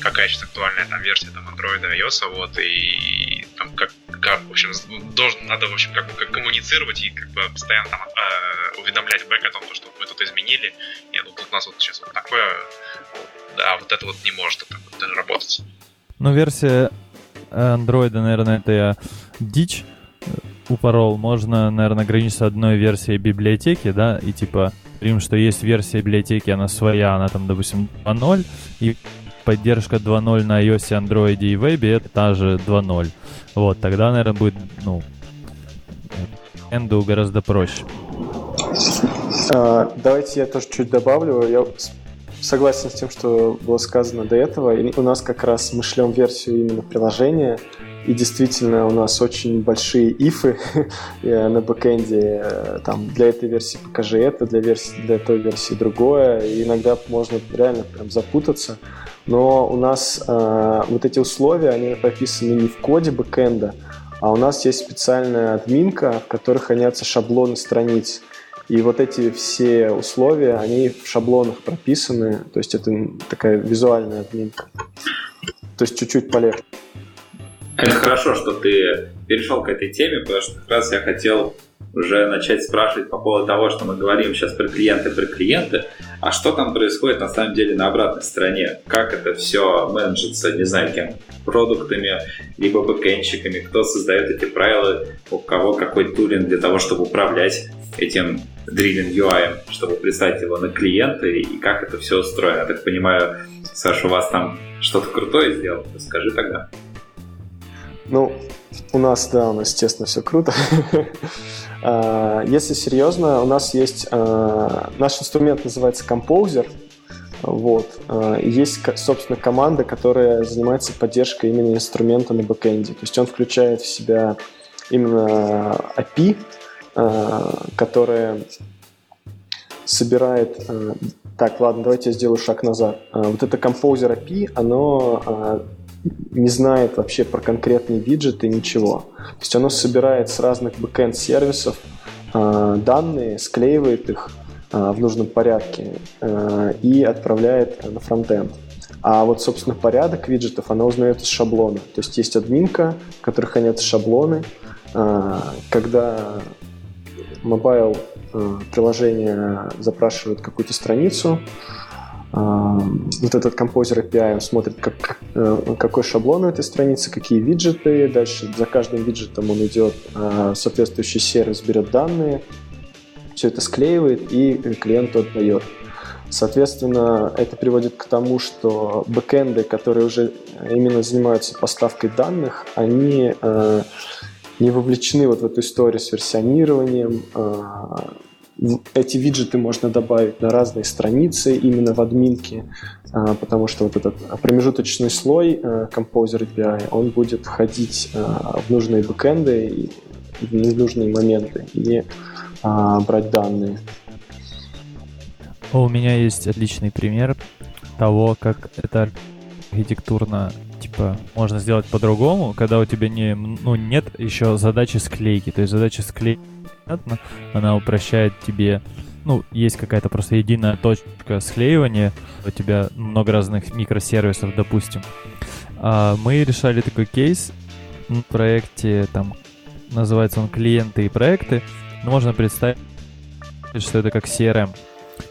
какая сейчас актуальная там версия там Android и iOS, вот, и там, как, как, в общем, должен, надо, в общем, как бы как коммуницировать и как бы постоянно там э, уведомлять бэк о том, что мы тут изменили. Нет, ну тут у нас вот сейчас вот такое, да, вот это вот не может так вот работать. Ну, версия Android, наверное, это я дичь упорол. Можно, наверное, ограничиться одной версией библиотеки, да, и типа, говорим, что есть версия библиотеки, она своя, она там, допустим, 2.0, и поддержка 2.0 на iOS, Android и Web это та же 2.0. Вот, тогда, наверное, будет, ну, энду гораздо проще. А, давайте я тоже чуть добавлю. Я согласен с тем, что было сказано до этого. И у нас как раз мы шлем версию именно приложения, и действительно у нас очень большие ифы <laughs> на бэкэнде. Э, там, для этой версии покажи это, для, версии, для той версии другое. И иногда можно реально прям запутаться. Но у нас э, вот эти условия, они прописаны не в коде бэкэнда, а у нас есть специальная админка, в которой хранятся шаблоны страниц. И вот эти все условия, они в шаблонах прописаны, то есть это такая визуальная админка. То есть чуть-чуть полегче. Это хорошо, что ты перешел к этой теме, потому что как раз я хотел уже начать спрашивать по поводу того, что мы говорим сейчас про клиенты, про клиенты, а что там происходит на самом деле на обратной стороне? Как это все менеджится, не знаю, кем? Продуктами, либо бэкэнщиками, кто создает эти правила, у кого какой тулинг для того, чтобы управлять этим Driven UI, чтобы представить его на клиенты и как это все устроено. Я так понимаю, Саша, у вас там что-то крутое сделал? Скажи тогда. Ну, у нас, да, у нас, естественно, все круто. <laughs> А, если серьезно, у нас есть... А, наш инструмент называется Composer. Вот. А, есть, собственно, команда, которая занимается поддержкой именно инструмента на бэкэнде. То есть он включает в себя именно API, которая собирает... Так, ладно, давайте я сделаю шаг назад. Вот это Composer API, оно не знает вообще про конкретные виджеты ничего. То есть оно собирает с разных бэкэнд-сервисов э, данные, склеивает их э, в нужном порядке э, и отправляет на фронтенд. А вот, собственно, порядок виджетов она узнает из шаблона. То есть есть админка, в которой хранятся шаблоны. Когда мобайл приложение запрашивает какую-то страницу, вот этот composer API, он смотрит, как, э, какой шаблон у этой страницы, какие виджеты. Дальше за каждым виджетом он идет а, соответствующий сервис, берет данные, все это склеивает и клиенту отдает. Соответственно, это приводит к тому, что бэкэнды, которые уже именно занимаются поставкой данных, они э, не вовлечены вот в эту историю с версионированием, э, эти виджеты можно добавить на разные страницы именно в админке, а, потому что вот этот промежуточный слой э, Composer API, он будет входить э, в нужные бэкэнды и в нужные моменты и а, брать данные. У меня есть отличный пример того, как это архитектурно типа можно сделать по-другому, когда у тебя не, ну, нет еще задачи склейки. То есть задача склейки она упрощает тебе ну, есть какая-то просто единая точка склеивания, у тебя много разных микросервисов, допустим. А мы решали такой кейс в проекте, там, называется он «Клиенты и проекты», но можно представить, что это как CRM.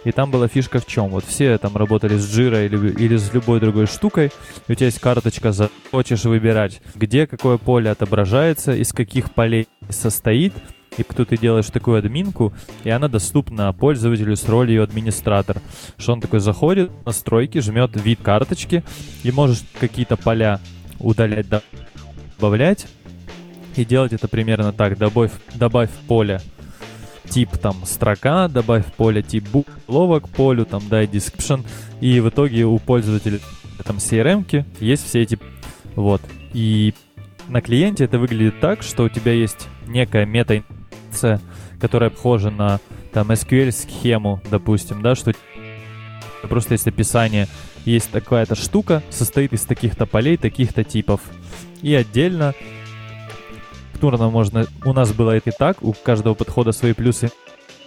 И там была фишка в чем? Вот все там работали с Jira или, или с любой другой штукой, и у тебя есть карточка, за хочешь выбирать, где какое поле отображается, из каких полей состоит, и кто ты делаешь такую админку, и она доступна пользователю с ролью администратор. Что он такой заходит, настройки, жмет вид карточки, и можешь какие-то поля удалять, добавлять, и делать это примерно так. Добавь, добавь поле тип там строка, добавь поле тип буква к полю, там дай description, и в итоге у пользователя там CRM есть все эти вот. И на клиенте это выглядит так, что у тебя есть некая мета которая похожа на там SQL-схему, допустим, да, что просто есть описание, есть такая-то штука, состоит из таких-то полей, таких-то типов. И отдельно структурно можно... У нас было это и так, у каждого подхода свои плюсы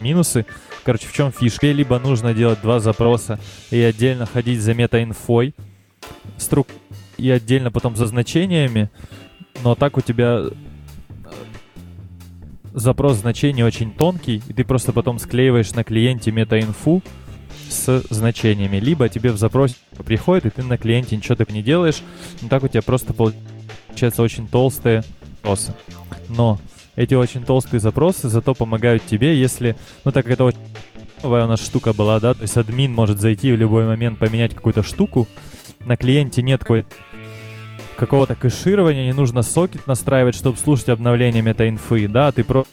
минусы. Короче, в чем фишка? Либо нужно делать два запроса и отдельно ходить за мета-инфой, струк... и отдельно потом за значениями, но так у тебя э, запрос значений очень тонкий, и ты просто потом склеиваешь на клиенте метаинфу с значениями. Либо тебе в запросе приходит, и ты на клиенте ничего так не делаешь, но так у тебя просто получается очень толстые запросы. Но эти очень толстые запросы зато помогают тебе, если, ну так как это очень новая у нас штука была, да, то есть админ может зайти в любой момент поменять какую-то штуку, на клиенте нет какого-то кэширования, не нужно сокет настраивать, чтобы слушать обновления мета-инфы, да, ты просто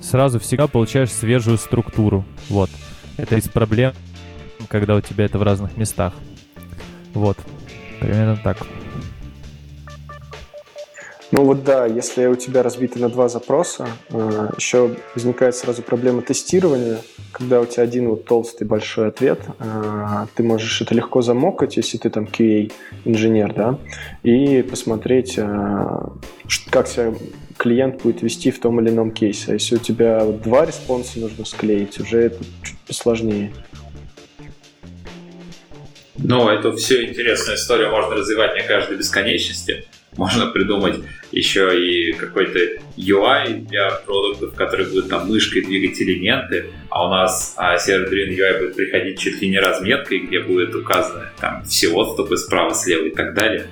сразу всегда получаешь свежую структуру, вот. Это из проблем, когда у тебя это в разных местах. Вот, примерно так. Ну вот да, если у тебя разбито на два запроса, э, еще возникает сразу проблема тестирования, когда у тебя один вот толстый большой ответ, э, ты можешь это легко замокать, если ты там QA-инженер, да, и посмотреть, э, как себя клиент будет вести в том или ином кейсе. А если у тебя два респонса нужно склеить, уже это чуть посложнее. Ну, это все интересная история, можно развивать мне каждой бесконечности. Можно придумать еще и какой-то UI для продуктов, который будет там мышкой двигать элементы, а у нас а, сервер-driven UI будет приходить чуть ли не разметкой, где будет указано там все отступы справа, слева и так далее.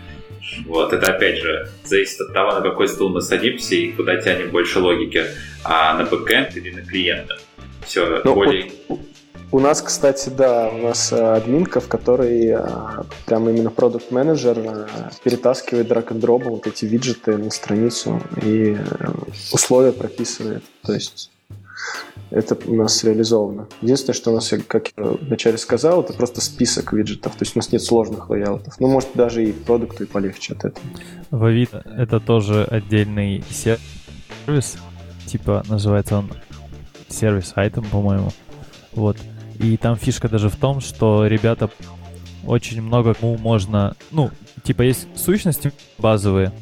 Вот, это опять же зависит от того, на какой стул мы садимся и куда тянем больше логики, а на бэкэнд или на клиента. Все ну, более... Вот у нас, кстати, да, у нас э, админка, в которой э, прям именно продукт менеджер э, перетаскивает драг н вот эти виджеты на страницу и условия прописывает. То есть это у нас реализовано. Единственное, что у нас, как я вначале сказал, это просто список виджетов. То есть у нас нет сложных лайаутов. Ну, может, даже и продукту и полегче от этого. В Авито это тоже отдельный сервис. Типа называется он сервис item, по-моему. Вот. И там фишка даже в том, что ребята очень много кому можно... Ну, типа есть сущности базовые,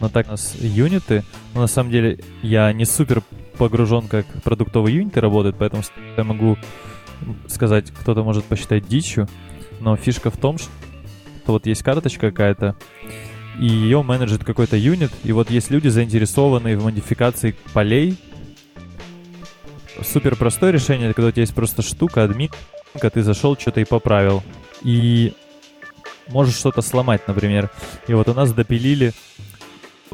но так у нас юниты. Но на самом деле я не супер погружен, как продуктовые юниты работают, поэтому я могу сказать, кто-то может посчитать дичью. Но фишка в том, что вот есть карточка какая-то, и ее менеджит какой-то юнит, и вот есть люди, заинтересованные в модификации полей, супер простое решение, когда у тебя есть просто штука, админка, ты зашел, что-то и поправил. И можешь что-то сломать, например. И вот у нас допилили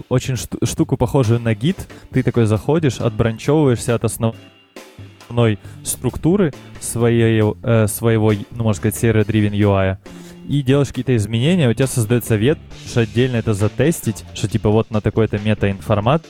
очень штуку, похожую на гид. Ты такой заходишь, отбранчевываешься от основной структуры своей, э, своего, ну, можно сказать, серver-driven UI и делаешь какие-то изменения, у тебя создается вет, что отдельно это затестить, что типа вот на такой-то мета-информат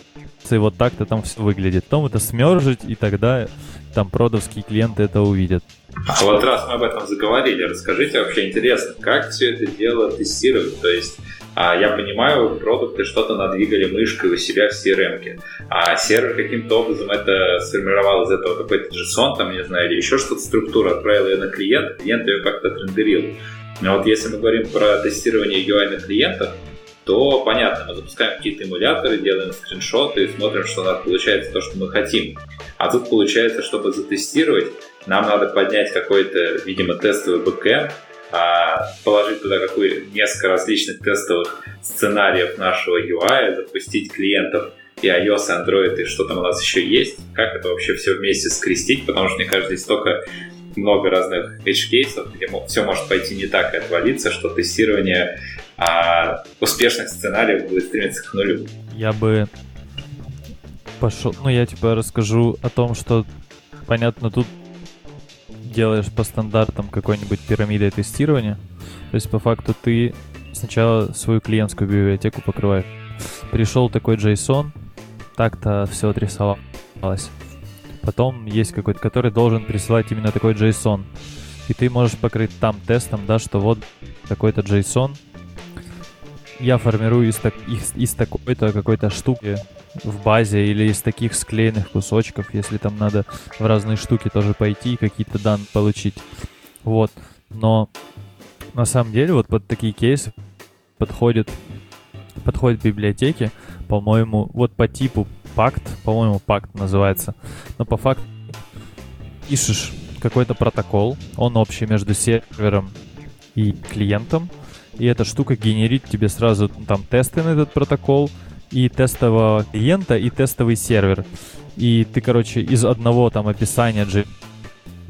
и вот так-то там все выглядит. Потом это смержить, и тогда там продовские клиенты это увидят. А вот раз мы об этом заговорили, расскажите вообще интересно, как все это дело тестировать? То есть а я понимаю, продукты что-то надвигали мышкой у себя в CRM. А сервер каким-то образом это сформировал из этого какой-то JSON, там, не знаю, или еще что-то, структура, отправил ее на клиент, клиент ее как-то отрендерил. Но вот если мы говорим про тестирование UI на клиентах, то понятно, мы запускаем какие-то эмуляторы, делаем скриншоты и смотрим, что у нас получается то, что мы хотим. А тут получается, чтобы затестировать, нам надо поднять какой-то, видимо, тестовый бэкэнд, а, положить туда какую несколько различных тестовых сценариев нашего UI, запустить клиентов и iOS, и Android, и что там у нас еще есть, как это вообще все вместе скрестить, потому что, мне кажется, здесь столько много разных edge-кейсов, где все может пойти не так и отвалиться, что тестирование а, успешных сценариев будет стремиться к нулю. Я бы пошел, ну я типа расскажу о том, что понятно, тут делаешь по стандартам какой-нибудь пирамидой тестирования. То есть по факту ты сначала свою клиентскую библиотеку покрываешь. Пришел такой JSON, так-то все отрисовалось. Потом есть какой-то, который должен присылать именно такой JSON. И ты можешь покрыть там тестом, да, что вот такой-то JSON. Я формирую из, так, из, из такой-то какой-то штуки в базе или из таких склеенных кусочков, если там надо в разные штуки тоже пойти и какие-то данные получить. Вот. Но на самом деле вот под такие кейсы подходят, подходят библиотеки, по-моему, вот по типу пакт, по-моему, пакт называется. Но по факту пишешь какой-то протокол, он общий между сервером и клиентом, и эта штука генерит тебе сразу там тесты на этот протокол, и тестового клиента, и тестовый сервер. И ты, короче, из одного там описания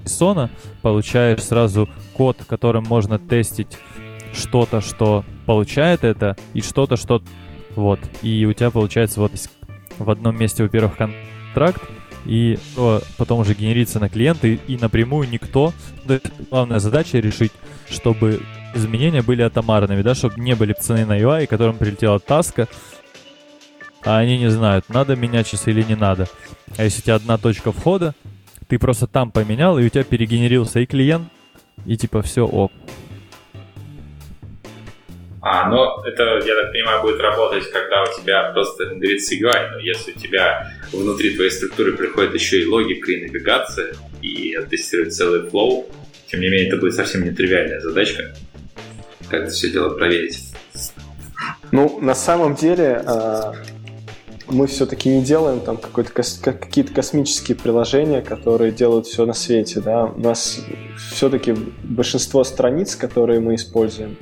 JSON получаешь сразу код, которым можно тестить что-то, что получает это, и что-то, что... Вот. И у тебя получается вот в одном месте, во-первых, контракт, и потом уже генерится на клиенты, и напрямую никто... То есть главная задача решить, чтобы изменения были атомарными, да, чтобы не были цены на UI, которым прилетела таска, а они не знают, надо менять часы или не надо. А если у тебя одна точка входа, ты просто там поменял, и у тебя перегенерился и клиент, и типа все ок. А, но это, я так понимаю, будет работать, когда у тебя просто рендерится UI, но если у тебя внутри твоей структуры приходит еще и логика, и навигация, и тестирует целый флоу, тем не менее, это будет совсем нетривиальная задачка, как это все дело проверить. Ну, на самом деле, а, мы все-таки не делаем там какие-то космические приложения, которые делают все на свете, да. У нас все-таки большинство страниц, которые мы используем,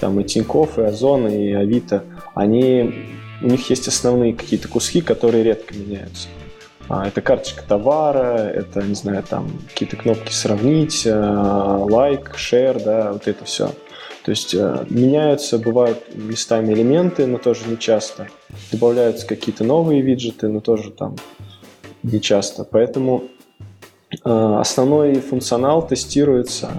там и Тинькофф, и Озон, и Авито, они, у них есть основные какие-то куски, которые редко меняются. А, это карточка товара, это, не знаю, там какие-то кнопки сравнить, лайк, share, да, вот это все. То есть э, меняются, бывают местами элементы, но тоже не часто. Добавляются какие-то новые виджеты, но тоже там не часто. Поэтому э, основной функционал тестируется,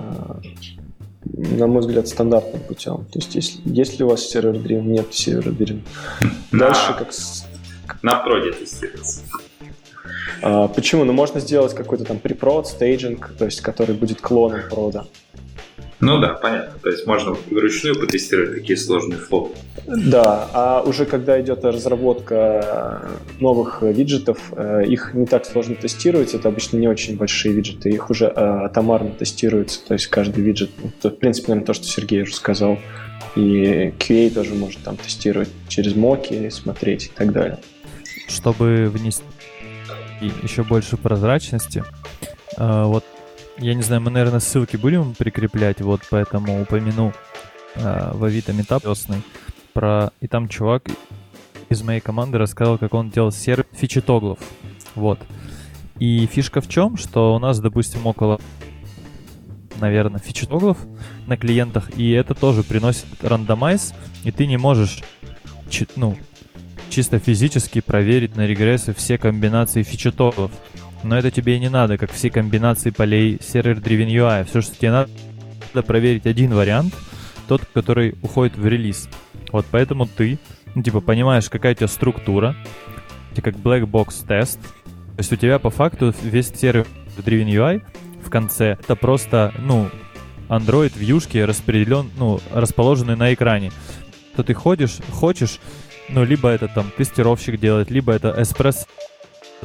на мой взгляд, стандартным путем. То есть если, если у вас server-driven, нет server-driven. Дальше как... На проде тестируется. А, почему? Ну, можно сделать какой-то там препрод, staging, то есть который будет клоном прода. Ну да, понятно. То есть можно вручную потестировать такие сложные флоу. Да, а уже когда идет разработка новых виджетов, э, их не так сложно тестировать. Это обычно не очень большие виджеты, их уже э, атомарно тестируется. То есть каждый виджет, ну, в принципе, наверное, то, что Сергей уже сказал. И QA тоже может там тестировать через моки, смотреть и так далее. Чтобы внести еще больше прозрачности, э, вот я не знаю, мы, наверное, ссылки будем прикреплять, вот поэтому упомяну э, в Авито метап про... И там чувак из моей команды рассказал, как он делал сервис фичи-тоглов. Вот. И фишка в чем, что у нас, допустим, около, наверное, фичи-тоглов на клиентах, и это тоже приносит рандомайз, и ты не можешь, ну, чисто физически проверить на регрессы все комбинации фичи-тоглов. Но это тебе и не надо, как все комбинации полей сервер-driven UI. Все, что тебе надо, проверить один вариант, тот, который уходит в релиз. Вот поэтому ты, ну, типа, понимаешь, какая у тебя структура, это как black box тест. То есть у тебя по факту весь сервер-driven UI в конце это просто, ну, Android вьюшки распределен, ну, расположенный на экране. То ты ходишь, хочешь, ну, либо это там тестировщик делает, либо это Espresso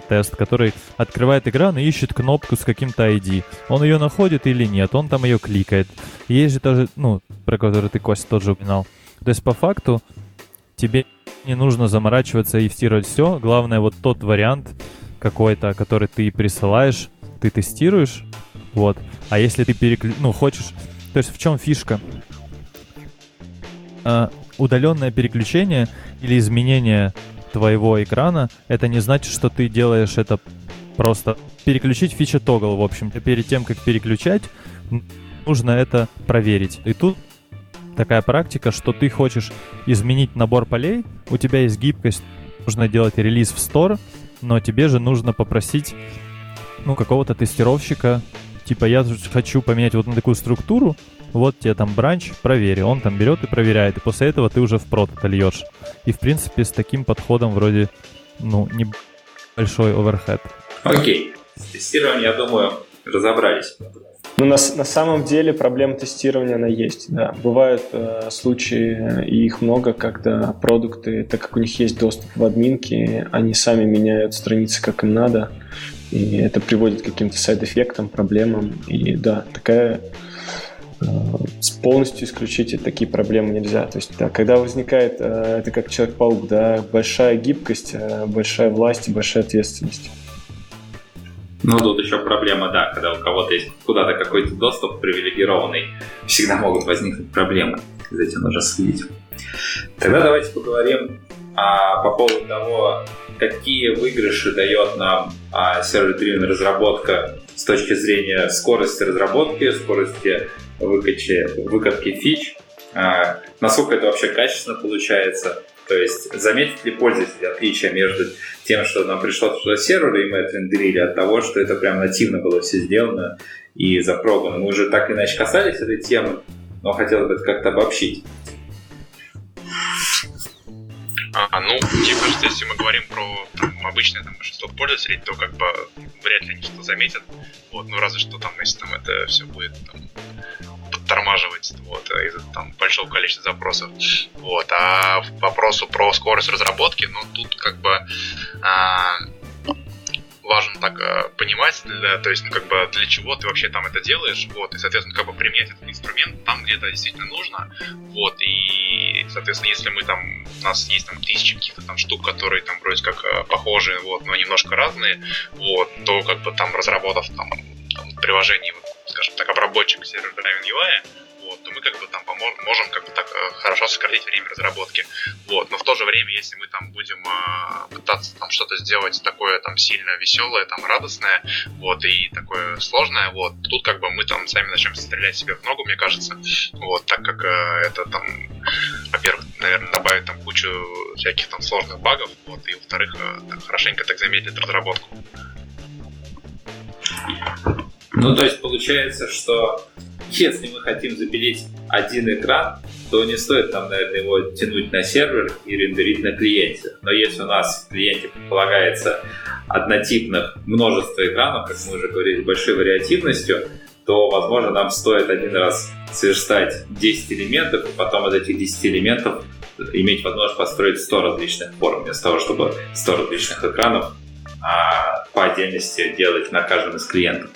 тест, который открывает экран и ищет кнопку с каким-то ID. Он ее находит или нет, он там ее кликает. Есть же тоже, ну, про который ты, Костя, тоже упоминал. То есть, по факту, тебе не нужно заморачиваться и тестировать все. Главное, вот тот вариант какой-то, который ты присылаешь, ты тестируешь, вот. А если ты переклю... ну, хочешь... То есть в чем фишка? А, удаленное переключение или изменение твоего экрана, это не значит, что ты делаешь это просто переключить фича тогл, в общем-то. Перед тем, как переключать, нужно это проверить. И тут такая практика, что ты хочешь изменить набор полей, у тебя есть гибкость, нужно делать релиз в store, но тебе же нужно попросить ну, какого-то тестировщика, типа я хочу поменять вот на такую структуру, вот тебе там бранч, провери. Он там берет и проверяет, и после этого ты уже в прод это льешь. И, в принципе, с таким подходом вроде, ну, небольшой оверхед. Окей. С тестированием, я думаю, разобрались. Ну, на, на самом деле проблема тестирования, она есть, да. Бывают э, случаи, и их много, когда продукты, так как у них есть доступ в админки, они сами меняют страницы, как им надо, и это приводит к каким-то сайд-эффектам, проблемам. И да, такая полностью исключить такие проблемы нельзя. То есть, да, когда возникает, э, это как Человек-паук, да, большая гибкость, э, большая власть большая ответственность. Ну, тут еще проблема, да, когда у кого-то есть куда-то какой-то доступ привилегированный, всегда могут возникнуть проблемы. За этим нужно следить. Тогда давайте поговорим а, по поводу того, какие выигрыши дает нам а, сервер-дривен разработка с точки зрения скорости разработки, скорости выкачи, выкатки фич, а, насколько это вообще качественно получается. То есть заметит ли пользователь отличие между тем, что нам пришло туда сервер, и мы отрендерили, от того, что это прям нативно было все сделано и запрогано. Мы уже так иначе касались этой темы, но хотелось бы это как-то обобщить. А, ну, типа, что если мы говорим про там, обычное там, большинство пользователей, то как бы вряд ли они что заметят. Вот, ну разве что там, если там это все будет там, подтормаживать вот, из-за там большого количества запросов. Вот. А вопросу про скорость разработки, ну тут как бы а, важно так э, понимать, для, то есть, ну, как бы, для чего ты вообще там это делаешь, вот, и, соответственно, как бы применять этот инструмент там, где это действительно нужно, вот, и, соответственно, если мы там, у нас есть там тысячи каких-то там штук, которые там вроде как э, похожи, вот, но немножко разные, вот, то, как бы, там, разработав там, там приложение, скажем так, обработчик сервер-драйвен UI, вот, как бы там поможем, можем как бы так э, хорошо сократить время разработки. Вот, но в то же время, если мы там будем э, пытаться там что-то сделать такое там сильно веселое, там радостное, вот, и такое сложное, вот, тут как бы мы там сами начнем стрелять себе в ногу, мне кажется, вот, так как э, это там, во-первых, наверное, добавит там кучу всяких там сложных багов, вот, и во-вторых, э, хорошенько так замедлит разработку. Ну, то есть получается, что если мы хотим запилить один экран, то не стоит там, наверное, его тянуть на сервер и рендерить на клиенте. Но если у нас в клиенте предполагается однотипных множество экранов, как мы уже говорили, большой вариативностью, то, возможно, нам стоит один раз сверстать 10 элементов, и потом из этих 10 элементов иметь возможность построить 100 различных форм, вместо того, чтобы 100 различных экранов а по отдельности делать на каждом из клиентов.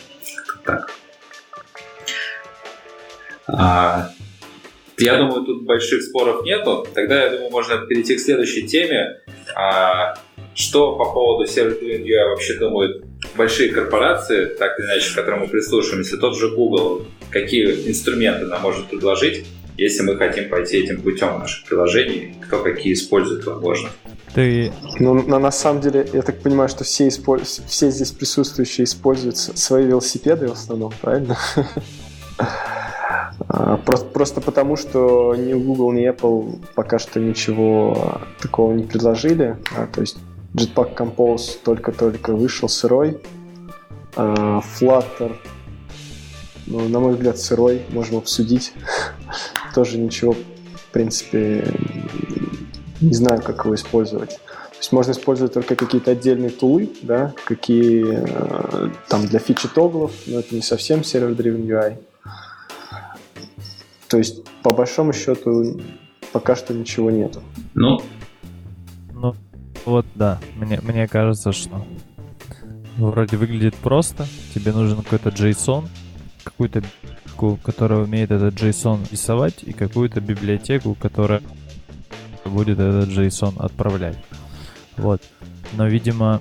Так. А, я думаю, тут больших споров нету. Тогда, я думаю, можно перейти к следующей теме. А, что по поводу сервис-driven UI вообще думают большие корпорации, так или иначе, к которым мы прислушиваемся, тот же Google, какие инструменты нам может предложить, если мы хотим пойти этим путем наших приложений, кто какие использует, возможно. Ты... Ну, на, на самом деле, я так понимаю, что все, использ... все здесь присутствующие используют свои велосипеды в основном, правильно? <laughs> А, просто, просто потому, что ни Google, ни Apple пока что ничего такого не предложили. А, то есть Jetpack Compose только-только вышел сырой. А, Flutter, ну, на мой взгляд, сырой, можем обсудить. <laughs> Тоже ничего, в принципе, не знаю, как его использовать. То есть можно использовать только какие-то отдельные тулы, да, какие там для фичи тоглов, но это не совсем сервер-driven UI. То есть, по большому счету, пока что ничего нету. Ну, ну вот да, мне, мне кажется, что вроде выглядит просто. Тебе нужен какой-то JSON, какую-то библиотеку, которая умеет этот JSON рисовать, и какую-то библиотеку, которая будет этот JSON отправлять. Вот. Но, видимо,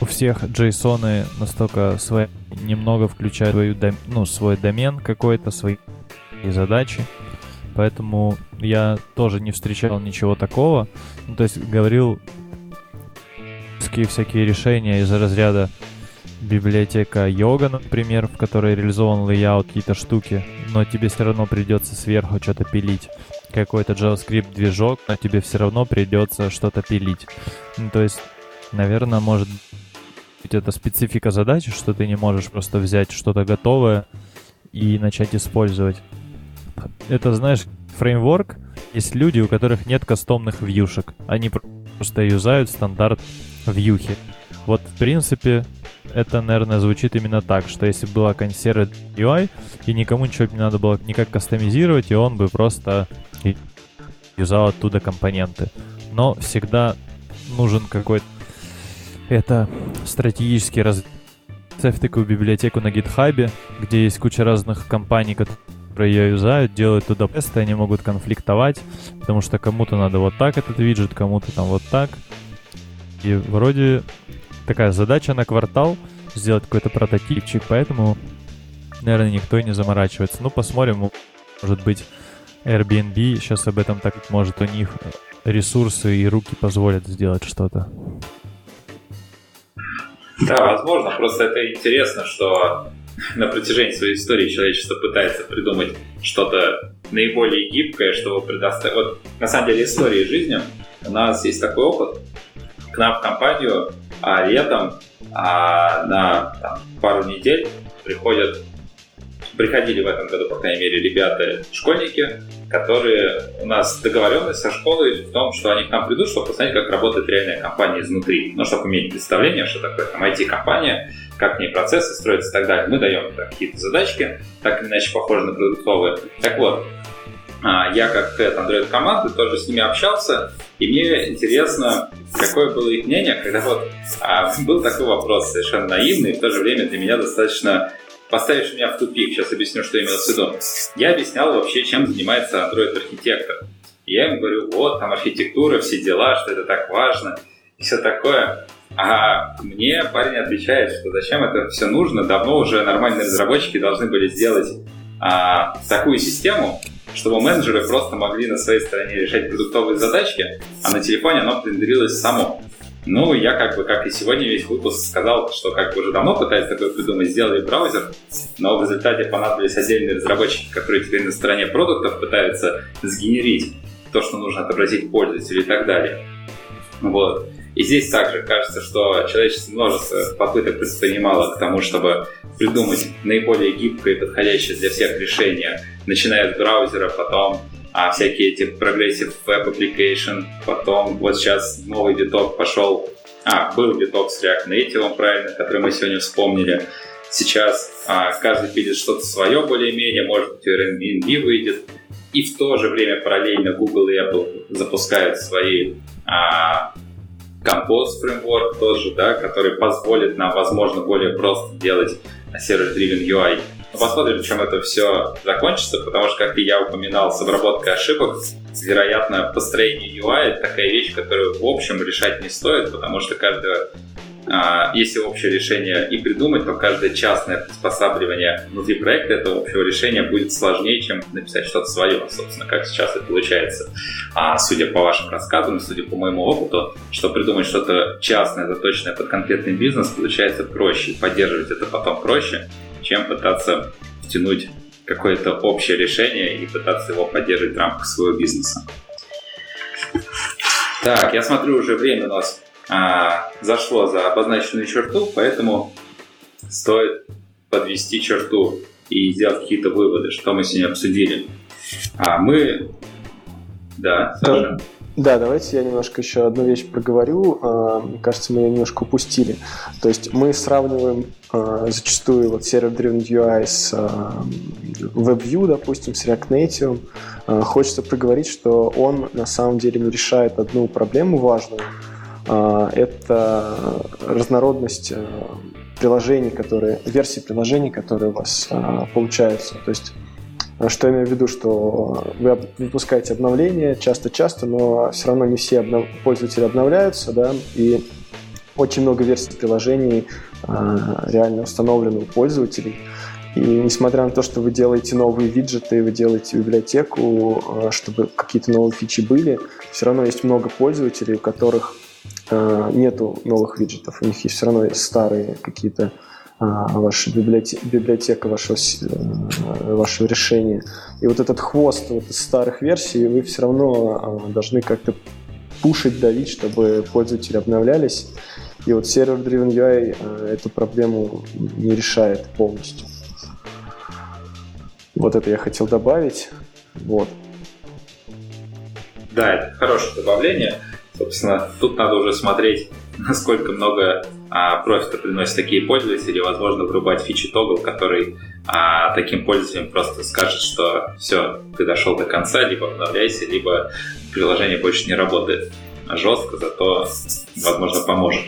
у всех JSON настолько свои, немного включают свою, ну, свой домен какой-то, свои и задачи. Поэтому я тоже не встречал ничего такого. Ну, то есть говорил всякие решения из разряда библиотека йога, например, в которой реализован layout, какие-то штуки, но тебе все равно придется сверху что-то пилить. Какой-то JavaScript движок, но тебе все равно придется что-то пилить. Ну, то есть, наверное, может быть это специфика задачи, что ты не можешь просто взять что-то готовое и начать использовать это, знаешь, фреймворк, есть люди, у которых нет кастомных вьюшек. Они просто юзают стандарт вьюхи. Вот, в принципе, это, наверное, звучит именно так, что если была консерва UI, и никому ничего не надо было никак кастомизировать, и он бы просто юзал оттуда компоненты. Но всегда нужен какой-то... Это стратегический раз... Ставь такую библиотеку на гитхабе, где есть куча разных компаний, которые которые ее юзают, делают туда тесты, они могут конфликтовать, потому что кому-то надо вот так этот виджет, кому-то там вот так. И вроде такая задача на квартал сделать какой-то прототипчик, поэтому, наверное, никто и не заморачивается. Ну, посмотрим, может быть, Airbnb сейчас об этом так может у них ресурсы и руки позволят сделать что-то. Да, возможно. Просто это интересно, что <laughs> на протяжении своей истории человечество пытается придумать что-то наиболее гибкое, чтобы предоставить... Вот на самом деле истории жизни у нас есть такой опыт. К нам в компанию а летом а на там, пару недель приходят приходили в этом году, по крайней мере, ребята, школьники, которые у нас договоренность со школой в том, что они к нам придут, чтобы посмотреть, как работает реальная компания изнутри. Ну, чтобы иметь представление, что такое там IT-компания, как в ней процессы строятся и так далее. Мы даем какие-то задачки, так или иначе похожи на продуктовые. Так вот, а, я как head Android команды тоже с ними общался, и мне интересно, какое было их мнение, когда вот а, был такой вопрос совершенно наивный, и в то же время для меня достаточно поставишь меня в тупик. Сейчас объясню, что имел в виду. Я объяснял вообще, чем занимается Android-архитектор. Я ему говорю, вот, там архитектура, все дела, что это так важно, и все такое. А мне парень отвечает, что зачем это все нужно, давно уже нормальные разработчики должны были сделать а, такую систему, чтобы менеджеры просто могли на своей стороне решать продуктовые задачки, а на телефоне оно внедрилось само. Ну, я как бы, как и сегодня весь выпуск сказал, что как бы уже давно пытаюсь такое придумать, сделали браузер, но в результате понадобились отдельные разработчики, которые теперь на стороне продуктов пытаются сгенерить то, что нужно отобразить пользователю и так далее. Вот. И здесь также кажется, что человечество множество попыток предпринимало к тому, чтобы придумать наиболее гибкое и подходящее для всех решение, начиная с браузера, потом а всякие эти Progressive Web Application, потом вот сейчас новый виток пошел, а, был виток с React Native, правильно, который мы сегодня вспомнили. Сейчас а, каждый пилит что-то свое более-менее, может быть, Airbnb выйдет. И в то же время параллельно Google и Apple запускают свои а, Compose фреймворк тоже, да, который позволит нам, возможно, более просто делать сервер-driven UI. Ну, посмотрим, чем это все закончится, потому что, как и я упоминал, с обработкой ошибок, вероятно, построение UI — это такая вещь, которую в общем решать не стоит, потому что каждое а, если общее решение и придумать, то каждое частное приспосабливание внутри проекта этого общего решения будет сложнее, чем написать что-то свое, собственно, как сейчас это получается. А судя по вашим рассказам, судя по моему опыту, что придумать что-то частное, заточенное под конкретный бизнес, получается проще, поддерживать это потом проще, чем пытаться втянуть какое-то общее решение и пытаться его поддерживать в рамках своего бизнеса. Так, я смотрю, уже время у нас а, зашло за обозначенную черту, поэтому стоит подвести черту и сделать какие-то выводы, что мы сегодня обсудили. А мы... Да, Саша? Да, давайте я немножко еще одну вещь проговорю. А, мне кажется, мы ее немножко упустили. То есть мы сравниваем а, зачастую вот сервер-driven UI с а, WebView, допустим, с React Native. Хочется проговорить, что он на самом деле решает одну проблему важную – а, это разнородность приложений, которые, версии приложений, которые у вас а, получаются. То есть что я имею в виду, что вы выпускаете обновления часто-часто, но все равно не все обнов... пользователи обновляются, да, и очень много версий приложений а, реально установлено у пользователей. И несмотря на то, что вы делаете новые виджеты, вы делаете библиотеку, чтобы какие-то новые фичи были, все равно есть много пользователей, у которых Э, нету новых виджетов, у них есть все равно старые какие-то а, ваша библиотека, библиотека вашего, э, вашего решения. И вот этот хвост вот из старых версий вы все равно а, должны как-то пушить, давить, чтобы пользователи обновлялись. И вот сервер-driven UI э, эту проблему не решает полностью. Вот это я хотел добавить. Вот. Да, это хорошее добавление. Собственно, тут надо уже смотреть, <laughs> насколько много а, профита приносят такие пользователи. Возможно, врубать фичи тогл, который а, таким пользователям просто скажет, что все, ты дошел до конца, либо обновляйся, либо приложение больше не работает жестко, зато, возможно, поможет.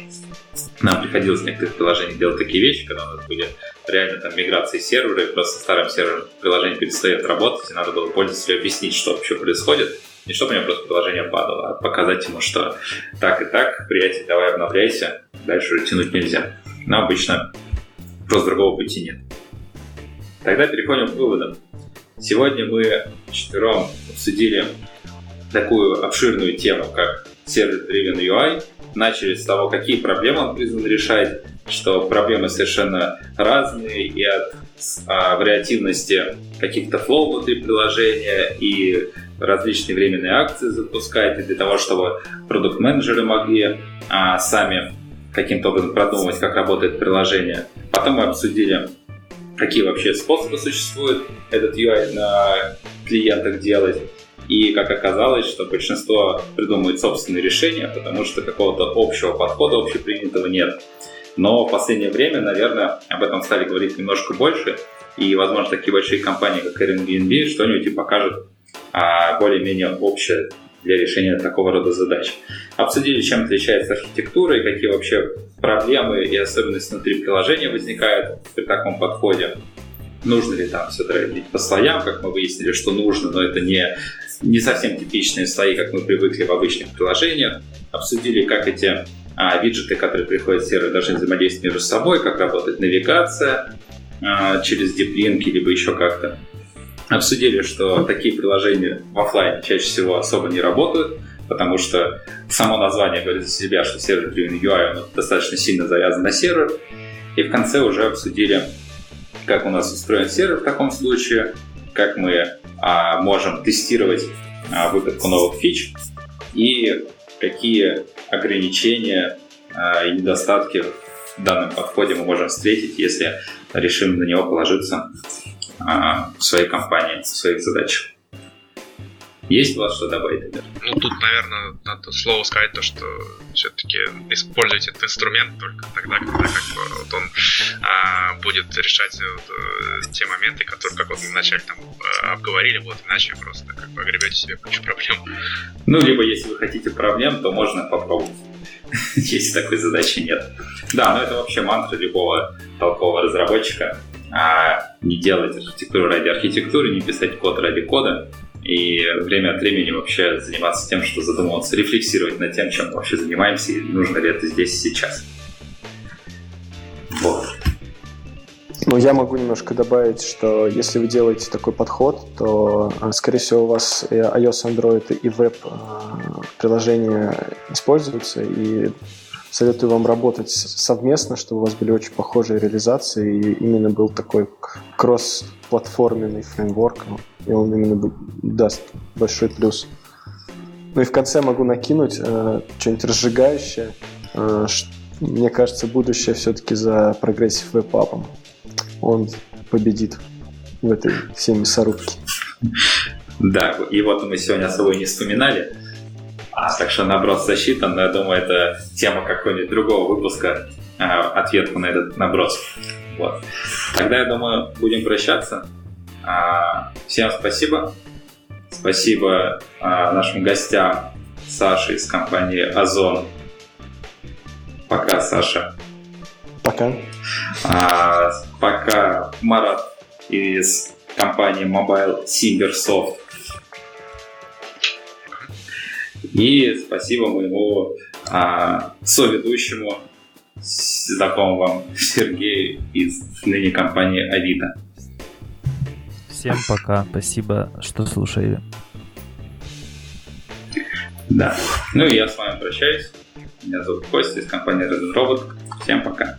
Нам приходилось в некоторых приложениях делать такие вещи, когда у нас были реально там миграции сервера, и просто старым сервером приложение перестает работать, и надо было пользователю объяснить, что вообще происходит, не чтобы у него просто приложение падало, а показать ему, что так и так, приятель, давай обновляйся, дальше уже тянуть нельзя. Но обычно просто другого пути нет. Тогда переходим к выводам. Сегодня мы четвером обсудили такую обширную тему, как Server-Driven UI. Начали с того, какие проблемы он призван решать, что проблемы совершенно разные и от а, вариативности каких-то флоу внутри приложения и различные временные акции запускать, и для того, чтобы продукт-менеджеры могли а, сами каким-то образом продумывать, как работает приложение. Потом мы обсудили, какие вообще способы существуют этот UI на клиентах делать. И как оказалось, что большинство придумывает собственные решения, потому что какого-то общего подхода общепринятого нет. Но в последнее время, наверное, об этом стали говорить немножко больше, и, возможно, такие большие компании, как Airbnb, что-нибудь и покажут а, более-менее общее для решения такого рода задач. Обсудили, чем отличается архитектура и какие вообще проблемы и особенности внутри приложения возникают при таком подходе. Нужно ли там все дробить по слоям, как мы выяснили, что нужно, но это не, не совсем типичные слои, как мы привыкли в обычных приложениях. Обсудили, как эти а, виджеты, которые приходят в сервер, должны взаимодействовать между собой, как работает навигация а, через диплинки, либо еще как-то. Обсудили, что такие приложения в офлайне чаще всего особо не работают, потому что само название говорит за себя, что сервер Driven UI он достаточно сильно завязан на сервер. И в конце уже обсудили, как у нас устроен сервер в таком случае, как мы а, можем тестировать а, выпуск новых фич и какие ограничения а, и недостатки в данном подходе мы можем встретить, если решим на него положиться в своей компании, в своих задачах. Есть у вас что добавить, Эльдар? Ну, тут, наверное, надо слово сказать то, что все-таки используйте этот инструмент только тогда, когда как бы, вот он а, будет решать вот, э, те моменты, которые, как вот мы вначале там э, обговорили, вот иначе просто как бы огребете себе кучу проблем. Ну, либо если вы хотите проблем, то можно попробовать. <laughs> если такой задачи нет. Да, но это вообще мантра любого толкового разработчика. А не делать архитектуру ради архитектуры, не писать код ради кода, и время от времени вообще заниматься тем, что задумываться, рефлексировать над тем, чем вообще занимаемся, и нужно ли это здесь и сейчас. Вот. Ну, я могу немножко добавить, что если вы делаете такой подход, то, а, скорее всего, у вас iOS, Android и веб а, используются, и советую вам работать совместно, чтобы у вас были очень похожие реализации, и именно был такой кросс-платформенный фреймворк, и он именно даст большой плюс. Ну и в конце могу накинуть э, что-нибудь разжигающее. Э, мне кажется, будущее все-таки за progressive web app ом. Он победит в этой всей мясорубке. Да, и вот мы сегодня с собой не вспоминали, а, так что наброс засчитан, но я думаю, это тема какого-нибудь другого выпуска, а, ответку на этот наброс. Вот. Тогда, я думаю, будем прощаться. А, всем спасибо. Спасибо а, нашим гостям Саше из компании Озон. Пока, Саша. Пока. А, пока Марат из компании Mobile Silversoft. И спасибо моему а, соведущему, знакомому вам Сергею из ныне компании Авито. Всем пока, спасибо, что слушали. Да. Ну и я с вами прощаюсь. Меня зовут Костя из компании Red Robot. Всем пока.